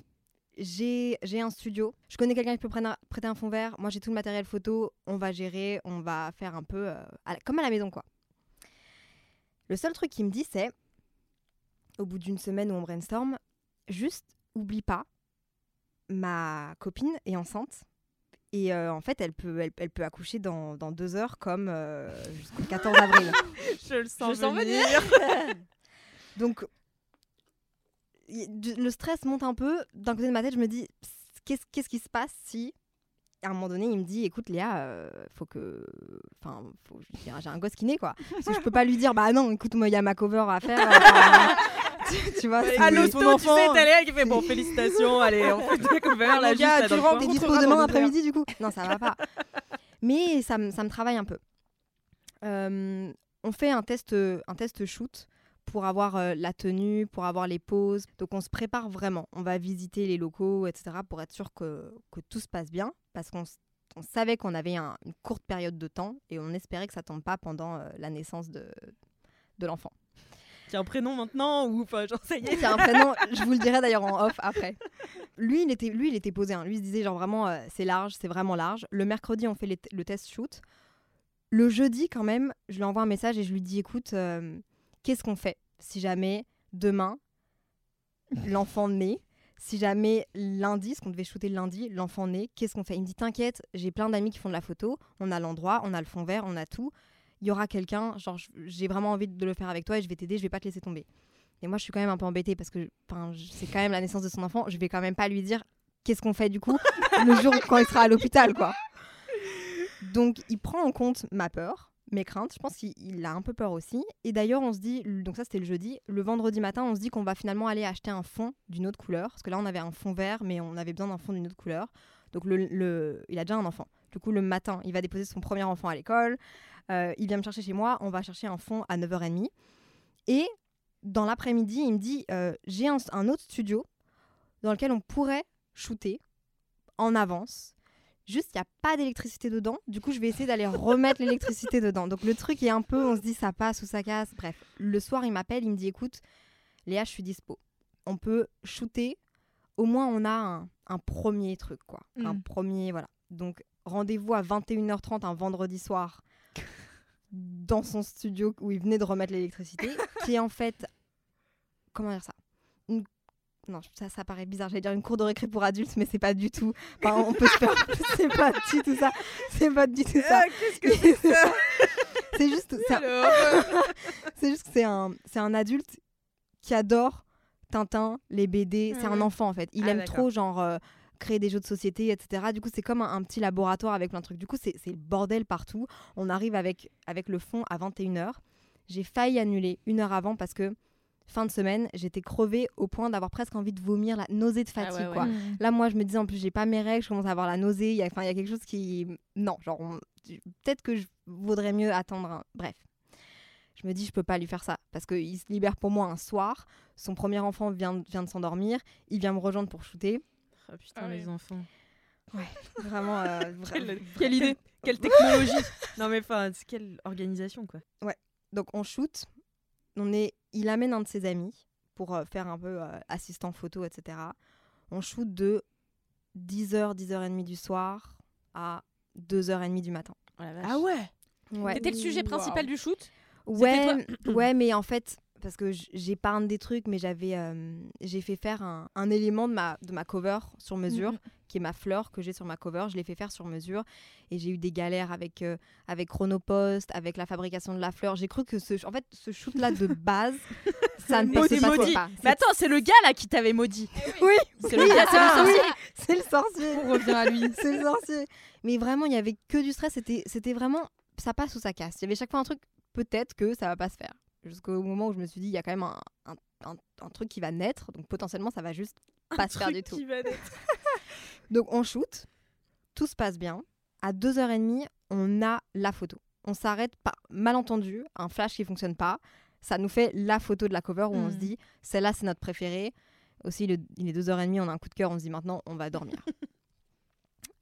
j'ai un studio. Je connais quelqu'un qui peut prendre prêter un fond vert. Moi, j'ai tout le matériel photo. On va gérer, on va faire un peu euh, à la- comme à la maison, quoi. Le seul truc qu'il me dit, c'est au bout d'une semaine où on brainstorm, juste oublie pas, ma copine est enceinte. Et euh, en fait, elle peut, elle, elle peut accoucher dans, dans deux heures comme euh, jusqu'au 14 avril. Je le sens, Je sens venir. Donc, y- du- le stress monte un peu. D'un côté de ma tête, je me dis, qu'est-ce qu'est-ce qui se passe si, à un moment donné, il me dit, écoute Léa, euh, faut que... Enfin, faut- j'ai un- j'ai un gosse qui naît, quoi. Parce que je peux pas lui dire, bah non, écoute, moi, il y a ma cover à faire. tu, vois, c'est- Allô, ton enfant. Tu sais, t'as qui fait bon, félicitations, allez, on fait des couverts, là, gars, juste tu rentres. T'es dispo demain après-midi du coup Non, ça va pas. Mais ça, me- ça me travaille un peu. Euh, on fait un test, un test shoot pour avoir euh, la tenue, pour avoir les poses. Donc on se prépare vraiment. On va visiter les locaux, etc. pour être sûr que, que tout se passe bien. Parce qu'on on savait qu'on avait un- une courte période de temps et on espérait que ça tombe pas pendant euh, la naissance de, de l'enfant. Qui a un prénom maintenant ou enfin, un prénom, je vous le dirai d'ailleurs en off après. Lui, il était, lui, il était posé. hein. Lui, il se disait genre vraiment, euh, c'est large, c'est vraiment large. Le mercredi, on fait les le test shoot. Le jeudi, quand même, je lui envoie un message et je lui dis, écoute, euh, qu'est-ce qu'on fait si jamais demain l'enfant naît? Si jamais lundi, parce qu'on devait shooter lundi, l'enfant naît, qu'est-ce qu'on fait? Il me dit T'inquiète, j'ai plein d'amis qui font de la photo, on a l'endroit, on a le fond vert, on a tout. Il y aura quelqu'un, genre j'ai vraiment envie de le faire avec toi et je vais t'aider, je vais pas te laisser tomber. Et moi, je suis quand même un peu embêtée parce que c'est quand même la naissance de son enfant. Je vais quand même pas lui dire qu'est-ce qu'on fait du coup le jour quand il sera à l'hôpital, quoi. Donc, il prend en compte ma peur, mes craintes. Je pense qu'il il a un peu peur aussi. Et d'ailleurs, on se dit, donc ça c'était le jeudi, le vendredi matin, on se dit qu'on va finalement aller acheter un fond d'une autre couleur. Parce que là, on avait un fond vert, mais on avait besoin d'un fond d'une autre couleur. Donc, le, le- il a déjà un enfant. Du coup, le matin, il va déposer son premier enfant à l'école. Euh, il vient me chercher chez moi. On va chercher un fond à 9h30. Et dans l'après-midi, il me dit euh, J'ai un, un autre studio dans lequel on pourrait shooter en avance. Juste, il n'y a pas d'électricité dedans. Du coup, je vais essayer d'aller remettre l'électricité dedans. Donc, le truc est un peu, on se dit, ça passe ou ça casse. Bref, le soir, il m'appelle, il me dit, écoute, Léa, je suis dispo. On peut shooter. Au moins, on a un, un premier truc, quoi. Un Mm. premier, voilà. Donc, rendez-vous à 21h30 un vendredi soir dans son studio où il venait de remettre l'électricité, qui est en fait, comment dire ça? Une- Non, ça, ça paraît bizarre. J'allais dire une cour de récré pour adultes, mais c'est pas du tout. Enfin, on peut se faire. c'est pas du tout ça. C'est pas du tout ça. Qu'est-ce que c'est ça? C'est juste. c'est juste que c'est un, c'est un adulte qui adore Tintin, les BD. C'est un enfant en fait. Il Ah, aime trop genre euh, créer des jeux de société, etc. Du coup, c'est comme un, un petit laboratoire avec plein de trucs. Du coup, c'est le bordel partout. On arrive avec, avec le fond à 21h. J'ai failli annuler une heure avant parce que fin de semaine, j'étais crevée au point d'avoir presque envie de vomir, la nausée de Ah ouais, fatigue. ouais. quoi. Mm. Là, moi, je me disais en plus, j'ai pas mes règles, je commence à avoir la nausée. Il y a, enfin, il y a quelque chose qui. Non, genre, on- peut-être que je vaudrais mieux attendre. un- Bref. Je me dis, je peux pas lui faire ça parce qu'il se libère pour moi un soir. Son premier enfant vient, vient de s'endormir. Il vient me rejoindre pour shooter. Oh putain, Ah ouais. les enfants. Vraiment. euh, vra- Quelle, quelle idée, quelle technologie. non mais enfin, c'est quelle organisation quoi. Donc, on shoot. On est... Il amène un de ses amis pour euh, faire un peu euh, assistant photo, etc. On shoot de 10h, 10h30 du soir à 2h30 du matin. Oh. Ah ouais Ouais. C'était le sujet principal du shoot? Ouais, ouais, mais en fait, parce que j'épargne des trucs, mais j'avais, euh, j'ai fait faire un, un élément de ma, de ma cover sur mesure, Mhm. qui est ma fleur que j'ai sur ma cover. Je l'ai fait faire sur mesure et j'ai eu des galères avec, euh, avec Chronopost, avec la fabrication de la fleur. J'ai cru que ce, en fait, ce shoot-là de base, ça ne passait maudit. pas. Mais attends, c'est le gars là qui t'avait maudit. Oui, C'est le gars, c'est le ah, sorcier. oui, c'est le sorcier. On revient à lui. c'est le sorcier. Mais vraiment, il y avait que du stress. C'était, c'était vraiment, ça passe ou ça casse. Il y avait chaque fois un truc, peut-être que ça va pas se faire. Jusqu'au moment où je me suis dit, il y a quand même un, un- un- un truc qui va naître, donc potentiellement ça va juste pas se faire du tout. qui va naître. Donc on shoot, tout se passe bien. À 2h30, on a la photo. On s'arrête pas. Malentendu, un flash qui fonctionne pas. Ça nous fait la photo de la cover où on se Mhm. dit, celle-là c'est notre préférée. Aussi, le- il est 2h30, on a un coup de cœur, on se dit maintenant on va dormir.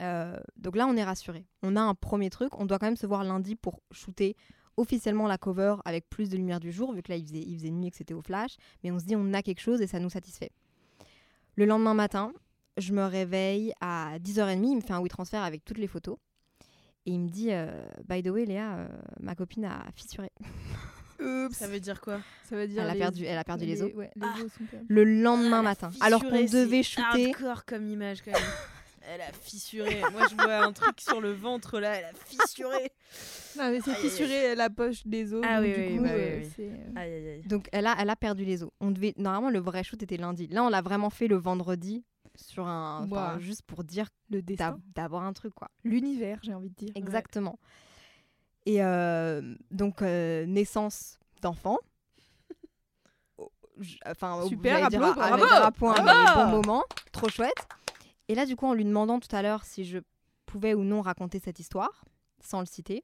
Euh, donc là, on est rassuré. On a un premier truc. On doit quand même se voir lundi pour shooter officiellement la cover avec plus de lumière du jour, vu que là, il faisait, il faisait nuit et que c'était au flash. Mais on se dit, on a quelque chose et ça nous satisfait. Le lendemain matin, je me réveille à 10h30. Il me fait un WeTransfer avec toutes les photos. Et il me dit, euh, by the way, Léa, euh, ma copine a fissuré. Ça veut dire quoi? Ça veut dire Elle a perdu, elle a perdu les os. Ouais, les Ah. os sont perdus. Le lendemain Ah, matin. Alors qu'on devait c'est shooter. hardcore comme image quand même. Elle a fissuré. Moi, je vois un truc sur le ventre là. Elle a fissuré. Non, mais c'est fissurer la poche des os. Ah donc oui, du oui, coup, bah euh, oui, euh, Aïe aïe aïe. Donc elle a, elle a perdu les os. On devait normalement le vrai shoot était lundi. Là on l'a vraiment fait le vendredi sur un enfin, juste pour dire le d'avoir un truc quoi. L'univers, j'ai envie de dire. Exactement. Et euh, donc euh, naissance d'enfant. Enfin, Super, à- bravo, mais bravo. bon moment, trop chouette. Et là, du coup, en lui demandant tout à l'heure si je pouvais ou non raconter cette histoire, sans le citer,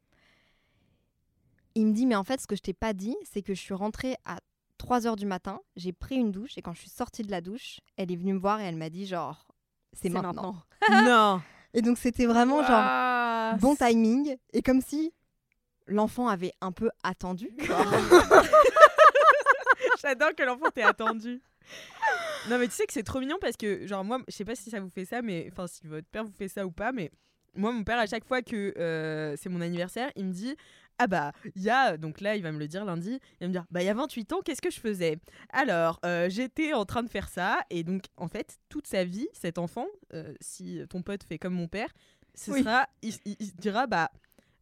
il me dit, mais en fait, ce que je t'ai pas dit, c'est que je suis rentrée à 3 heures du matin, j'ai pris une douche, et quand je suis sortie de la douche, elle est venue me voir et elle m'a dit, genre, c'est maintenant. non. Et donc, c'était vraiment, genre, bon timing, et comme si l'enfant avait un peu attendu. J'adore que l'enfant t'ait attendu. Non mais tu sais que c'est trop mignon parce que genre moi je sais pas si ça vous fait ça mais enfin si votre père vous fait ça ou pas mais moi mon père à chaque fois que euh, c'est mon anniversaire il me dit ah bah il y a donc là il va me le dire lundi il va me dire bah il y a 28 ans qu'est-ce que je faisais? Alors euh, j'étais en train de faire ça et donc en fait toute sa vie cet enfant euh, si ton pote fait comme mon père ce Oui. sera il, il- il dira bah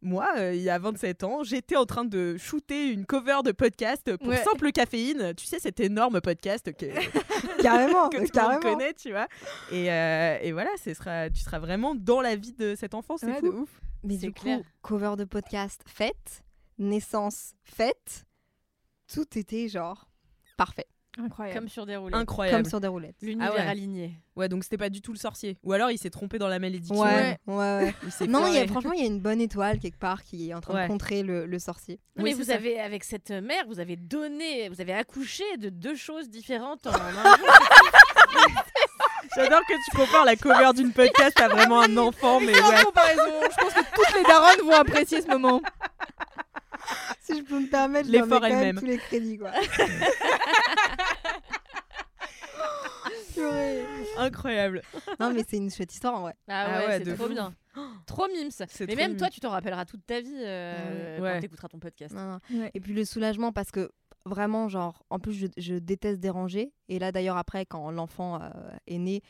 moi, euh, il y a 27 ans, j'étais en train de shooter une cover de podcast pour Ouais. Simple Caféine. Tu sais, cet énorme podcast que, carrément, que tout le monde carrément. connaît, tu vois. Et, euh, et voilà, ce sera, tu seras vraiment dans la vie de cet enfant, c'est ouais, fou. de ouf. Mais du clair. coup, cover de podcast faite, naissance faite, tout était genre parfait, Incroyable. Comme sur des roulettes. Incroyable. comme sur des roulettes. L'univers Ah ouais. aligné. Ouais, donc c'était pas du tout le sorcier. Ou alors il s'est trompé dans la malédiction. Ouais, ouais, ouais. Il Non, il y a, franchement, il y a une bonne étoile quelque part qui est en train Ouais. de contrer le, le sorcier. Non, Oui, mais vous ça. avez, avec cette mère, vous avez donné, vous avez accouché de deux choses différentes en un jour. J'adore que tu compares la cover d'une podcast à vraiment un enfant, mais ouais. comparaison, je pense que toutes les daronnes vont apprécier ce moment. Si je peux me permettre, je quand même tous les crédits, quoi. Incroyable. non, mais c'est une chouette histoire en vrai. Ah Ah ouais, ouais, c'est trop fou. bien. Trop mimes. Mais trop même toi, tu t'en rappelleras toute ta vie euh, Ouais. quand t'écouteras ton podcast. Non, non. Ouais. Et puis le soulagement parce que vraiment, genre, en plus, je, je déteste déranger. Et là, d'ailleurs, après, quand l'enfant euh, est né,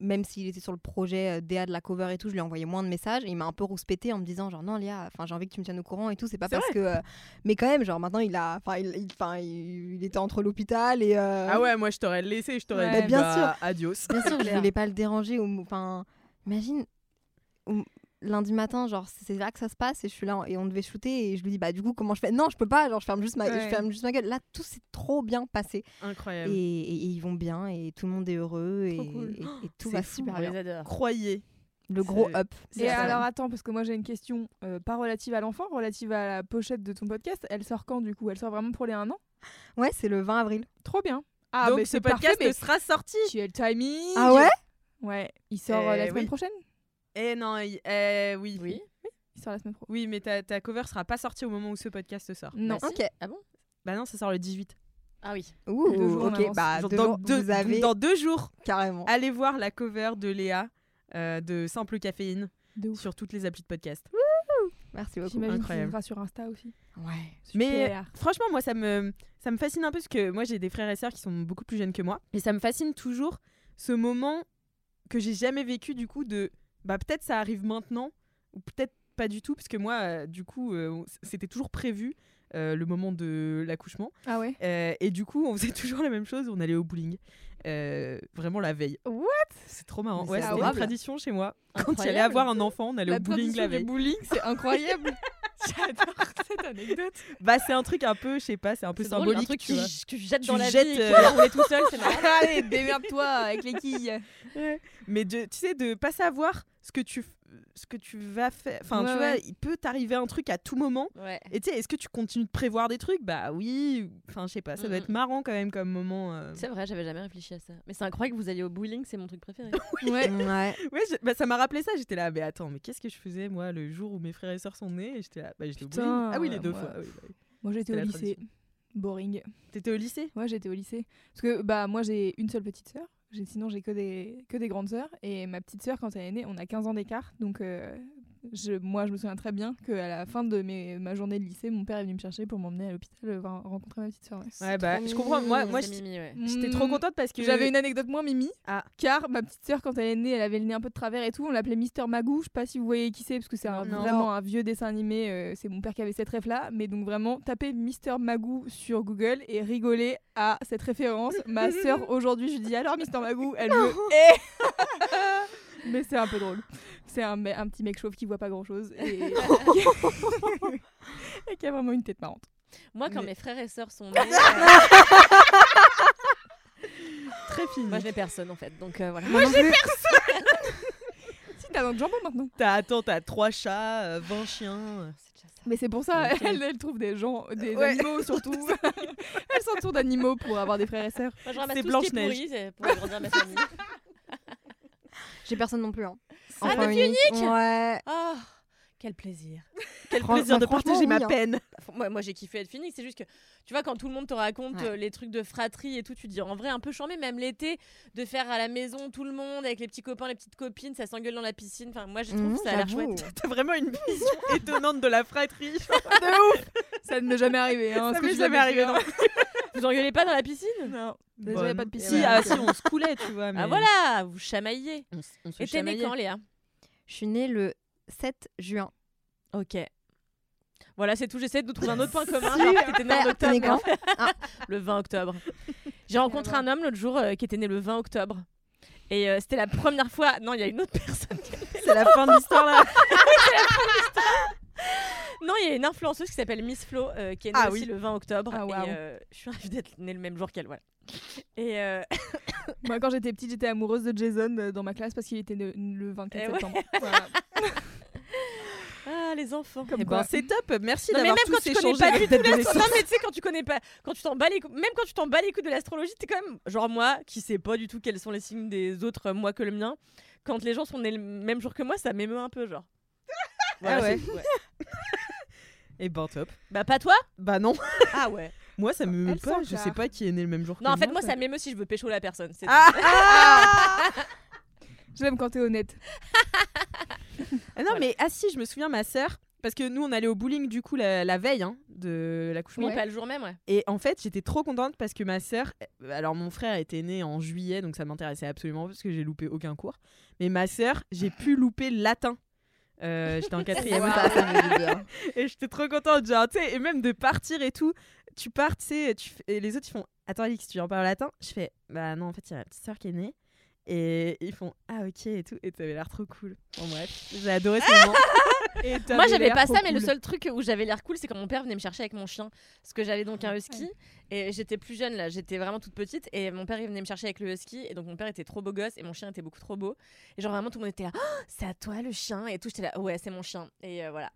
même s'il était sur le projet euh, DA de la cover et tout, je lui ai envoyé moins de messages. Et il m'a un peu rouspété en me disant, genre, non, Léa, enfin, j'ai envie que tu me tiennes au courant et tout. C'est pas parce que. euh, Mais quand même, genre, maintenant, il a. Enfin, il, il- enfin, il, il était entre l'hôpital et. euh, Ah ouais, moi je t'aurais laissé, je t'aurais Ouais. dit Bien bah, adios. Bien sûr, je voulais pas le déranger. ou- Enfin, imagine. Lundi matin, genre, c'est là que ça se passe et je suis là et on devait shooter et je lui dis, bah, du coup, comment je fais? Non, je peux pas, genre, je ferme juste ma, je ferme juste ma gueule. Là, tout s'est trop bien passé. Et, Incroyable. et- et ils vont bien et tout le monde est heureux et, cool. et- et tout va fou, super bien. Croyez. Le gros up. Et alors attends, parce que moi j'ai une question euh, pas relative à l'enfant, relative à la pochette de ton podcast. Elle sort quand du coup? Elle sort vraiment pour les 1 an? Ouais, c'est le 20 avril. Trop bien. Ah, Donc mais ce podcast parfait, mais sera sorti. tu as le timing. Ah ouais? Ouais, il sort euh, la Eh semaine oui. prochaine? Eh non, eh oui. Oui. Il sort la semaine prochaine. Oui, mais ta, ta cover sera pas sortie au moment où ce podcast sort. Non. Bah, si. Ok. Ah bon? Bah non, ça sort le 18. Ah oui. Ouh, Deux jours en ok, avance. bah, Genre deux dans, jours, deux, vous avez dans deux jours, carrément. allez voir la cover de Léa euh, de simple caféine De ouf. sur toutes les applis de podcast. Merci beaucoup. J'imagine qu'il incroyable. sera sur Insta aussi. Ouais. Mais Super. franchement, moi, ça me, ça me fascine un peu parce que moi, j'ai des frères et sœurs qui sont beaucoup plus jeunes que moi. Et ça me fascine toujours ce moment que j'ai jamais vécu, du coup, de bah, peut-être ça arrive maintenant ou peut-être pas du tout, parce que moi, euh, du coup, euh, c'était toujours prévu euh, le moment de l'accouchement. Ah ouais? Euh, et du coup, on faisait toujours la même chose, on allait au bowling. Euh, vraiment la veille. What? C'est trop marrant. Ouais, c'est c'était une tradition chez moi. Quand il allait Incroyable. avoir un enfant, on allait La au bowling tradition la du veille. bowling, c'est incroyable. J'adore cette anecdote. Bah, c'est un truc un peu, je sais pas, c'est un peu symbolique. un truc tu que vois. je- jette Tu dans la jettes, vie et qui euh, rouler tout seul, c'est marrant. Allez, démerde-toi avec les quilles. Mais de, tu sais, de pas savoir ce que tu, ce que tu vas faire. Enfin, Ouais, tu vois, ouais. il peut t'arriver un truc à tout moment. Ouais. Et tu sais, est-ce que tu continues de prévoir des trucs? Bah oui. Enfin, je sais pas, ça doit Mhm. être marrant quand même comme moment. euh. C'est vrai, j'avais jamais réfléchi à ça. Mais c'est incroyable que vous alliez au bowling, c'est mon truc préféré. Ouais. Ouais. Ouais, je- bah, ça m'a rappelé ça. J'étais là, mais attends, mais qu'est-ce que je faisais moi le jour où mes frères et sœurs sont nés? J'étais là, bah j'étais au bowling. Ah oui, les deux moi- fois. ah oui, bah oui. Moi j'étais au lycée. tradition. Boring. T'étais au lycée? Ouais, j'étais au lycée. Parce que bah moi j'ai une seule petite sœur. Sinon j'ai que des, que des grandes sœurs. Et ma petite sœur, quand elle est née, on a 15 ans d'écart. Donc euh, je, moi je me souviens très bien qu'à la fin de mes, ma journée de lycée, mon père est venu me chercher pour m'emmener à l'hôpital euh, voir- rencontrer ma petite sœur. ouais. Ouais, bah je comprends. Moi, moi j'étais Mimi, ouais. j'étais trop contente parce que J'avais une anecdote moins mimi, Ah. car ma petite sœur quand elle est née, elle avait le nez un peu de travers et tout. On l'appelait Mister Magoo. Je sais pas si vous voyez qui c'est parce que c'est vraiment un vieux dessin animé. euh, c'est mon père qui avait cette ref là, mais donc vraiment tapez Mister Magoo sur Google et rigolez à cette référence. Ma sœur aujourd'hui, je lui dis alors Mister Magoo, elle me. Mais c'est un peu drôle. C'est un, me- un petit mec chauve qui voit pas grand chose et, et qui a vraiment une tête marrante. Moi, quand Mais- mes frères et sœurs sont nés, euh, très fine. moi je n'ai personne en fait. Donc euh, voilà. Moi non plus. Si t'as un jambon maintenant. T'as attends, t'as trois chats, euh, 20 chiens. euh. C'est déjà ça. Mais c'est pour ça, Ok. elle, elle trouve des gens, des Ouais. animaux surtout. elle s'entoure d'animaux pour avoir des frères et sœurs. Moi je ramasse C'est tout ce qui est Blanche-Neige. pourri c'est pour agrandir ma famille. J'ai personne non plus. Hein. Ah, Enfant ma fille unique. Ouais. Oh, quel plaisir. Quel Fran- plaisir de bah, partager ma hein. peine. Moi, moi j'ai kiffé être fini. C'est juste que, tu vois, quand tout le monde te raconte Ouais. euh, les trucs de fratrie et tout, tu te dis en vrai un peu chambé, même l'été, de faire à la maison tout le monde avec les petits copains, les petites copines, ça s'engueule dans la piscine. Enfin, moi, je trouve Mhm, que ça a l'air chouette. T'as vraiment une vision étonnante de la fratrie. Ça ne m'est jamais arrivé. Hein, Ça m'est jamais de arrivé décrire. Vous engueulez pas dans la piscine? Non. Bon, pas de piscine? Si, ah, si, on se coulait, tu vois. Ah mais voilà, vous chamaillez. On, on se Et t'es née quand, Léa? Je suis née le 7 juin. Ok. Voilà, c'est tout. J'essaie de trouver un autre point commun. Genre, t'étais née en T'es octobre. Ah. Le 20 octobre. J'ai rencontré un homme l'autre jour euh, qui était né le 20 octobre. Et euh, c'était la première fois. Non, il y a une autre personne. qui- C'est la fin de l'histoire là. Il y a une influenceuse qui s'appelle Miss Flo euh, qui est née Ah aussi oui. le 20 octobre. Ah, et euh, je suis ravie d'être née le même jour qu'elle. Voilà. Et euh, Moi, quand j'étais petite, j'étais amoureuse de Jason dans ma classe parce qu'il était ne- le 24 Eh ouais. septembre. Voilà. ah, les enfants. Eh ben, c'est top. Merci Non, mais d'avoir même quand tous échangé pas du tout non mais tu sais quand tu connais pas quand tu t'en bats les cou- même quand tu t'en bats les couilles de l'astrologie t'es quand même genre moi qui sais pas du tout quels sont les signes des autres euh, moi que le mien quand les gens sont nés le même jour que moi ça m'émeut un peu genre Voilà, Ah ouais. Ouais. Eh ben top. bah pas toi Bah non. ah ouais Moi ça me Elle pas. Je sais pas qui est né le même jour. non que en fait moi. moi ça m'émeut si je veux pécho la personne c'est Ah, J'aime quand t'es honnête. Ah non mais ah si, je me souviens ma sœur. Parce que nous, on allait au bowling du coup la, la veille hein, de l'accouchement. oui pas le jour même ouais Et en fait, j'étais trop contente parce que ma sœur, euh, alors mon frère était né en juillet, donc ça m'intéressait absolument pas parce que j'ai loupé aucun cours. Mais ma sœur, j'ai pu louper le latin. Euh, j'étais en quatrième. Et j'étais trop contente, genre, tu sais, et même de partir et tout. Tu pars, tu sais, et les autres ils font Attends, Alix, tu en parles latin? Je fais Bah non, en fait, il y a ma petite sœur qui est née. Et ils font Ah, ok, et tout. Et ça avait l'air trop cool. Bon, bref, j'ai adoré ce moment. Et moi t'avais j'avais pas ça mais le seul truc où j'avais l'air cool c'est quand mon père venait me chercher avec mon chien parce que j'avais donc un husky et j'étais plus jeune là j'étais vraiment toute petite et mon père il venait me chercher avec le husky et donc mon père était trop beau gosse et mon chien était beaucoup trop beau et genre vraiment tout le monde était là Oh, c'est à toi le chien et tout j'étais là ouais c'est mon chien et euh, voilà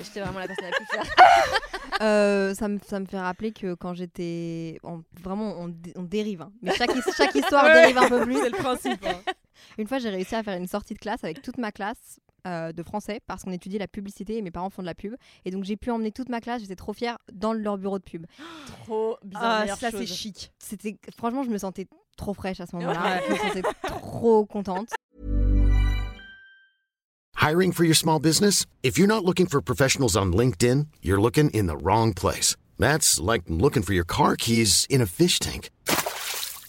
J'étais- vraiment la personne la plus fière Euh, ça, me, ça me fait rappeler que quand j'étais. on- Vraiment, on, dé- on dérive. hein. Mais chaque, chaque histoire dérive un peu plus. C'est le principe. Une fois, j'ai réussi à faire une sortie de classe avec toute ma classe euh, de français parce qu'on étudiait la publicité et mes parents font de la pub. Et donc, j'ai pu emmener toute ma classe, j'étais trop fière, dans leur bureau de pub. trop bien Ah, ça, c'est chic. C'était Franchement, je me sentais trop fraîche à ce moment-là. Je me sentais trop contente. Hiring for your small business? If you're not looking for professionals on LinkedIn, you're looking in the wrong place. That's like looking for your car keys in a fish tank.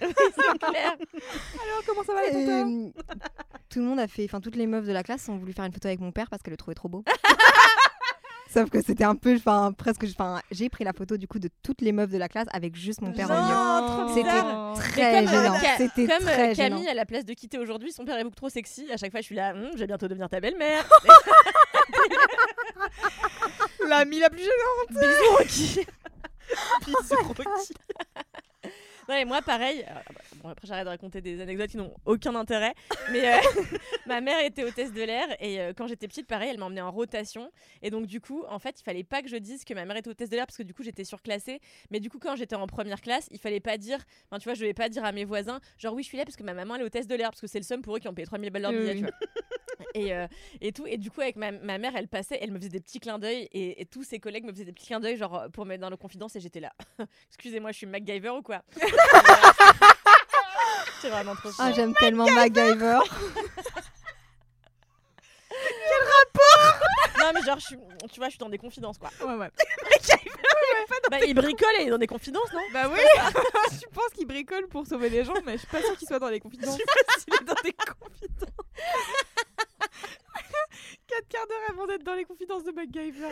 c'est clair. Alors, comment ça va les euh, tout le monde a fait, enfin toutes les meufs de la classe ont voulu faire une photo avec mon père parce qu'elle le trouvait trop beau. Sauf que c'était un peu, enfin presque, enfin j'ai pris la photo du coup de toutes les meufs de la classe avec juste mon père au milieu. C'était très comme, euh, gênant. C'était comme euh, très Camille, gênant. à la place de quitter aujourd'hui, son père est beaucoup trop sexy. À chaque fois, je suis là, Hum, je vais bientôt devenir ta belle-mère. L'ami la plus gênante. Bisous, Rocky. Bisous, Rocky. Non, et moi, pareil. euh, bon, après, j'arrête de raconter des anecdotes qui n'ont aucun intérêt. Mais euh, ma mère était hôtesse de l'air. Et euh, quand j'étais petite, pareil, elle m'emmenait en rotation. Et donc, du coup, en fait, il fallait pas que je dise que ma mère était hôtesse de l'air parce que du coup, j'étais surclassée. Mais du coup, quand j'étais en première classe, il fallait pas dire. Enfin, tu vois, je devais pas dire à mes voisins, genre, oui, je suis là parce que ma maman, elle est hôtesse de l'air. Parce que c'est le seum pour eux qui ont payé 3000 balles leur Oui, billet, oui. tu vois. Et, euh, et tout. Et du coup, avec ma, ma mère, elle passait, elle me faisait des petits clins d'œil. Et, et tous ses collègues me faisaient des petits clins d'œil, genre, pour me mettre dans le confidence. Et j'étais là. Excusez-moi, je suis MacGyver ou quoi? C'est vraiment trop Ah chiant. j'aime tellement MacGyver. Non, mais genre, je suis, tu vois, je suis dans des confidences, quoi. Ouais, ouais. Bah, il bricole et il est dans des confidences, non? Bah oui Je pense qu'il bricole pour sauver les gens, mais je suis pas sûre qu'il soit dans les confidences. Il est dans des confidences. 4 quarts d'heure avant d'être dans les confidences de MacGyver.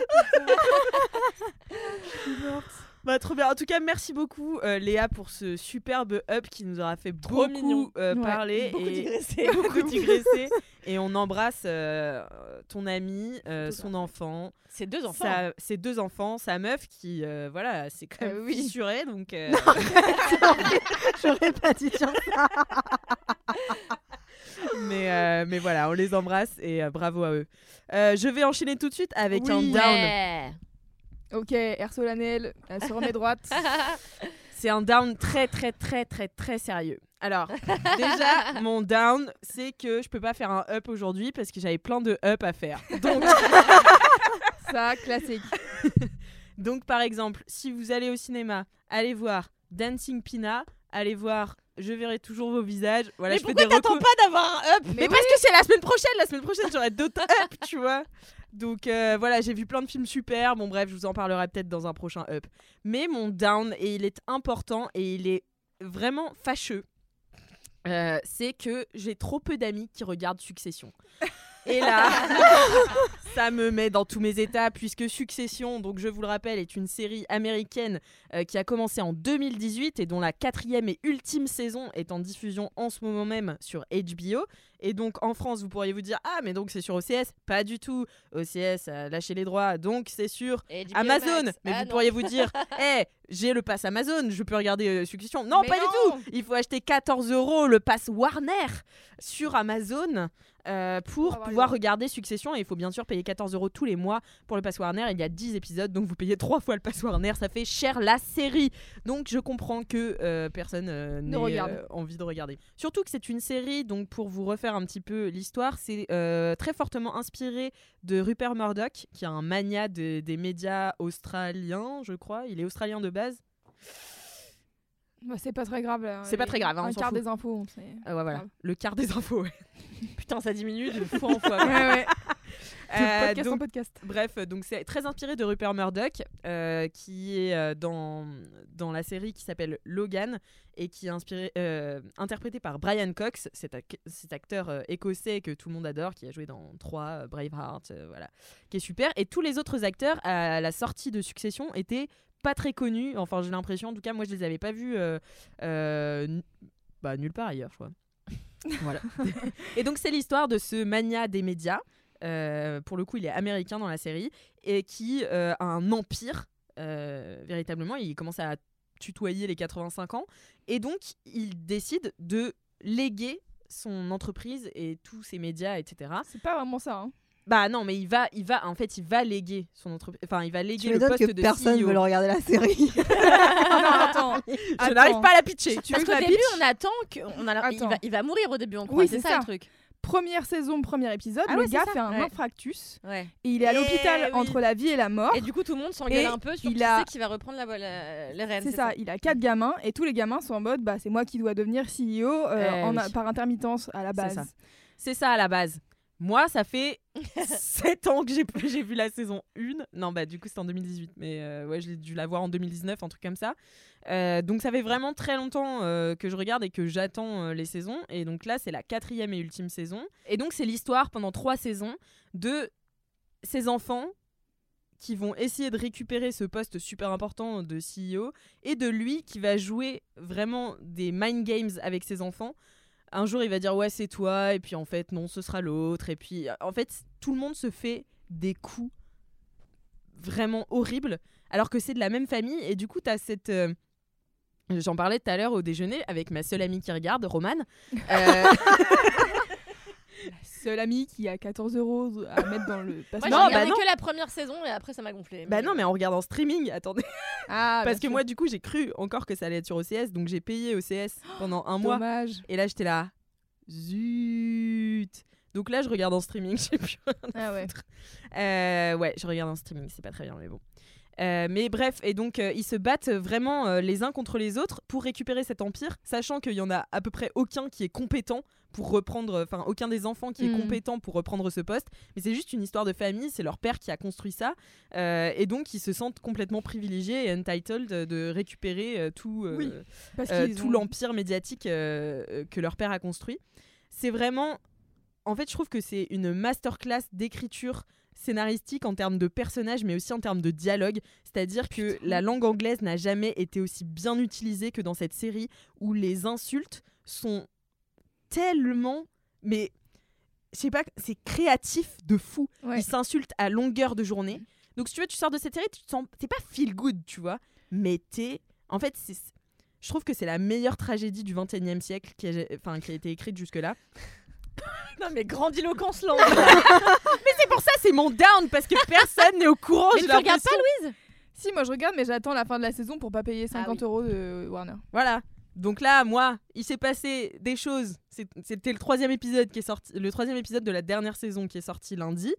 Bah, trop bien. En tout cas, merci beaucoup, euh, Léa, pour ce superbe up qui nous aura fait Trop beaucoup mignon. euh, Ouais, parler. Beaucoup et digressé. beaucoup digresser. Et on embrasse euh, ton ami, euh, son enfant, C'est deux enfants. sa- ses deux enfants, sa meuf qui, euh, voilà, c'est quand Euh, même oui. fissurée. Donc, euh, J'aurais pas dire ça. mais, euh, mais voilà, on les embrasse et euh, bravo à eux. Euh, je vais enchaîner tout de suite avec un down. Ouais. Ok, air solennel, elle se remet droite. C'est un down très très très très très sérieux. Alors, déjà, mon down, c'est que je peux pas faire un up aujourd'hui parce que j'avais plein de up à faire. Donc, Ça, classique. donc par exemple, si vous allez au cinéma, allez voir Dancing Pina, allez voir Je verrai toujours vos visages. Voilà, mais je pourquoi t'attends pas d'avoir un up? Mais, parce que c'est la semaine prochaine, la semaine prochaine j'aurai d'autres up, tu vois. Donc euh, voilà, j'ai vu plein de films super. Bon bref, je vous en parlerai peut-être dans un prochain up. Mais mon down, et il est important et il est vraiment fâcheux, euh, c'est que j'ai trop peu d'amis qui regardent Succession. Et là, ça me met dans tous mes états puisque Succession, donc je vous le rappelle, est une série américaine euh, qui a commencé en 2018 et dont la quatrième et ultime saison est en diffusion en ce moment même sur HBO. Et donc en France, vous pourriez vous dire ah mais donc c'est sur OCS Pas du tout. OCS a lâché les droits, donc c'est sur Amazon. Max. Mais Ah vous non. pourriez vous dire eh j'ai le pass Amazon, je peux regarder euh, Succession. Non, Mais pas non. du tout. Il faut acheter 14 euros le pass Warner sur Amazon. euh, pour avoir pouvoir regarder Succession et il faut bien sûr payer 14 euros tous les mois pour le pass Warner il y a 10 épisodes donc vous payez trois fois le pass Warner ça fait cher la série donc je comprends que euh, personne euh, n'ait envie de regarder surtout que c'est une série donc pour vous refaire un petit peu l'histoire c'est euh, très fortement inspiré de Rupert Murdoch qui est un mania de- des médias australiens je crois il est australien de base Bah, c'est pas très grave. là. C'est pas très grave, hein, on Un s'en quart fout. des infos, on sait. Euh, ouais, voilà Grave. le quart des infos ouais. Putain, ça diminue de fois en fois. Ouais, ouais. Euh, podcast en donc, podcast. Bref, donc c'est très inspiré de Rupert Murdoch, euh, qui est euh, dans, dans la série qui s'appelle Logan et qui est inspiré, interprété par Brian Cox, cet, ac- cet acteur écossais que tout le monde adore, qui a joué dans 3, Braveheart, voilà, qui est super. Et tous les autres acteurs à la sortie de Succession étaient pas très connus. Enfin, j'ai l'impression, en tout cas, moi je les avais pas vus euh, euh, bah, nulle part ailleurs, je crois. voilà. et donc c'est l'histoire de ce mania des médias. Euh, pour le coup, il est américain dans la série et qui euh, a un empire euh, véritablement. Il commence à tutoyer les 85 ans et donc il décide de léguer son entreprise et tous ses médias, etc. C'est pas vraiment ça. Hein. Bah non, mais il va, il va, en fait, il va léguer son entreprise. Enfin, il va Tu léguer le m'étonnes poste que de personne CEO. veut le regarder la série. Non, attends. Je n'arrive pas à la pitcher. Tu Parce qu'au début, pitch on attend que on a, il, Attends. va, il va mourir au début, on croit. Oui, c'est c'est ça, ça. le truc. Première saison, premier épisode, Ah le ouais, gars fait un Ouais. infarctus Ouais. et il est à l'hôpital oui. entre la vie et la mort. Et du coup, tout le monde s'engueule un peu sur il qui a- qui va reprendre la, la- rênes. C'est ça, il a quatre gamins et tous les gamins sont en mode bah c'est moi qui dois devenir CEO euh, Eh en oui. a- par intermittence à la base. C'est ça à la base. Moi, ça fait 7 ans que j'ai j'ai vu la saison 1. Non, bah du coup, c'était en 2018. Mais euh, ouais, j'ai dû la voir en 2019, un truc comme ça. Euh, donc ça fait vraiment très longtemps euh, que je regarde et que j'attends euh, les saisons. Et donc là, c'est la quatrième et ultime saison. Et donc c'est l'histoire pendant trois saisons de ces enfants qui vont essayer de récupérer ce poste super important de CEO et de lui qui va jouer vraiment des mind games avec ses enfants. Un jour, il va dire ouais, c'est toi, et puis en fait, non, ce sera l'autre. Et puis, en fait, tout le monde se fait des coups vraiment horribles, alors que c'est de la même famille. Et du coup, tu as cette. Euh, J'en parlais tout à l'heure au déjeuner avec ma seule amie qui regarde, Romane. Euh, Seul ami qui a 14 euros à mettre dans le Moi, passe- j'ai Non, regardé bah non. que la première saison et après, ça m'a gonflé. bah non, mais en regardant streaming, attendez. Ah, Parce que moi, du coup, j'ai cru encore que ça allait être sur OCS, donc j'ai payé OCS pendant un mois. dommage. Et là, j'étais là, zut. Donc là, je regarde en streaming, j'ai plus rien à Ah ouais. Euh, ouais, je regarde en streaming, c'est pas très bien, mais bon. Euh, mais bref, et donc euh, ils se battent vraiment euh, les uns contre les autres pour récupérer cet empire, sachant qu'il y en a à peu près aucun qui est compétent pour reprendre, enfin aucun des enfants qui est Mhm. compétent pour reprendre ce poste. Mais c'est juste une histoire de famille, c'est leur père qui a construit ça, et donc ils se sentent complètement privilégiés et entitled de récupérer tout, Oui, Parce qu'ils tout ont- l'empire médiatique que leur père a construit. C'est vraiment. En fait, je trouve que c'est une masterclass d'écriture scénaristique en termes de personnages, mais aussi en termes de dialogue. C'est-à-dire que la langue anglaise n'a jamais été aussi bien utilisée que dans cette série où les insultes sont tellement. Mais. Je sais pas, c'est créatif de fou. Ouais. Ils s'insultent à longueur de journée. Donc, si tu veux, tu sors de cette série, tu te sens. T'es pas feel good, tu vois. Mais t'es. En fait, c'est. Je trouve que c'est la meilleure tragédie du 21e siècle qui a, enfin, qui a été écrite jusque-là. Non, mais grandiloquence là. Mais c'est pour ça, c'est mon down, parce que personne n'est au courant. Mais j'ai tu regardes pas. Louise? Si, moi je regarde, mais j'attends la fin de la saison pour pas payer 50 oui. euros de Warner. Voilà. Donc là, moi, il s'est passé des choses. C'est- C'était le troisième épisode qui est sorti, le troisième épisode de la dernière saison qui est sorti lundi.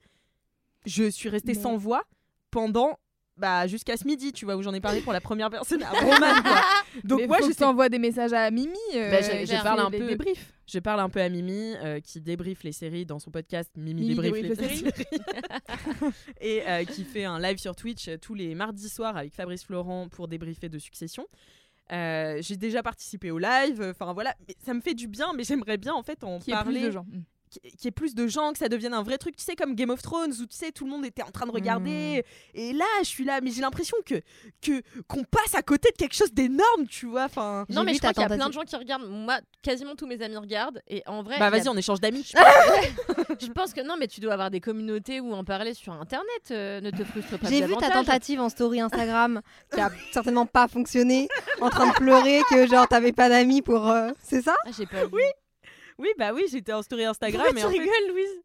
Je suis restée Mais- sans voix pendant bah jusqu'à ce midi, tu vois, où j'en ai parlé pour la première personne à Roman. quoi. Donc moi, je que t'envoies des messages à Mimi. euh, Bah, je- parle un peu. débriefs. Je parle un peu à Mimi euh, qui débriefe les séries dans son podcast Mimi, Mimi débriefe les, débriefe les séries et euh, qui fait un live sur Twitch tous les mardis soirs avec Fabrice Florent pour débriefer de Succession. Euh, j'ai déjà participé au live, enfin voilà, mais ça me fait du bien, mais j'aimerais bien en fait en Qui parler, plus de gens. Qui- qu'il y ait plus de gens, que ça devienne un vrai truc, tu sais comme Game of Thrones où tu sais tout le monde était en train de regarder, et là je suis là, mais j'ai l'impression que que qu'on passe à côté de quelque chose d'énorme, tu vois, enfin. Non, mais je crois qu'il y a plein de gens qui regardent. Moi, quasiment tous mes amis regardent. Et en vrai. Bah a- vas-y, on échange d'amis. Je pense que non, mais tu dois avoir des communautés où en parler sur internet. euh, ne te frustre pas J'ai vu ta tentative en story Instagram qui a certainement pas fonctionné, en train de pleurer que genre t'avais pas d'amis pour. euh, C'est ça? Ah, j'ai pas vu. Oui. Oui, bah oui, j'étais en story Instagram. Pourquoi mais tu en fait- rigoles, Louise?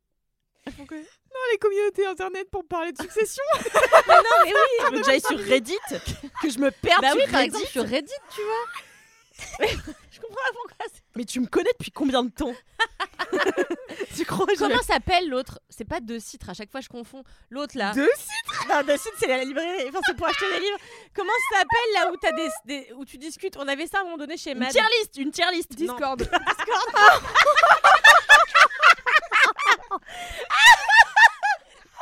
Non, les communautés internet pour parler de succession. Non, mais oui. Tu veux que j'aille sur Reddit Que je me perde Bah sur oui, par Reddit exemple, sur Reddit, tu vois. je comprends pas pourquoi. c'est- Mais tu me connais depuis combien de temps Tu crois que Comment s'appelle l'autre? C'est pas deux citres, à chaque fois je confonds. L'autre là. Deux citres? Non, deux citres, c'est la librairie. Enfin, c'est pour acheter des livres. Comment ça s'appelle là où, as des, des- où tu discutes? On avait ça à un moment donné chez Une Mad. tier list, une tier list. Non.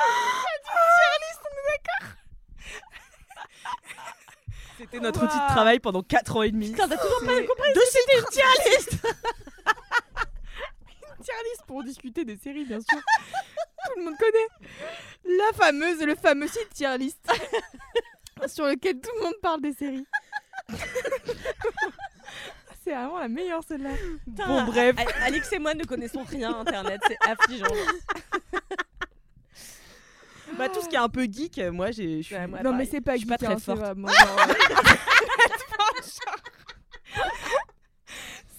C'était notre outil de travail pendant 4 ans et demi. Putain, t'as toujours pas compris que c'était une tier list tier list pour discuter des séries, bien sûr. Tout le monde connaît. La fameuse, le fameux site tier list. sur lequel tout le monde parle des séries. C'est vraiment la meilleure celle-là. Bon, bref. A- Alix et moi ne connaissons rien Internet, c'est affligeant. Bah, tout ce qui est un peu geek, euh, moi, j'ai. je suis- Ouais, moi, non, pareil. mais c'est pas je suis pas geek, très hein, c'est forte. vraiment genre, euh,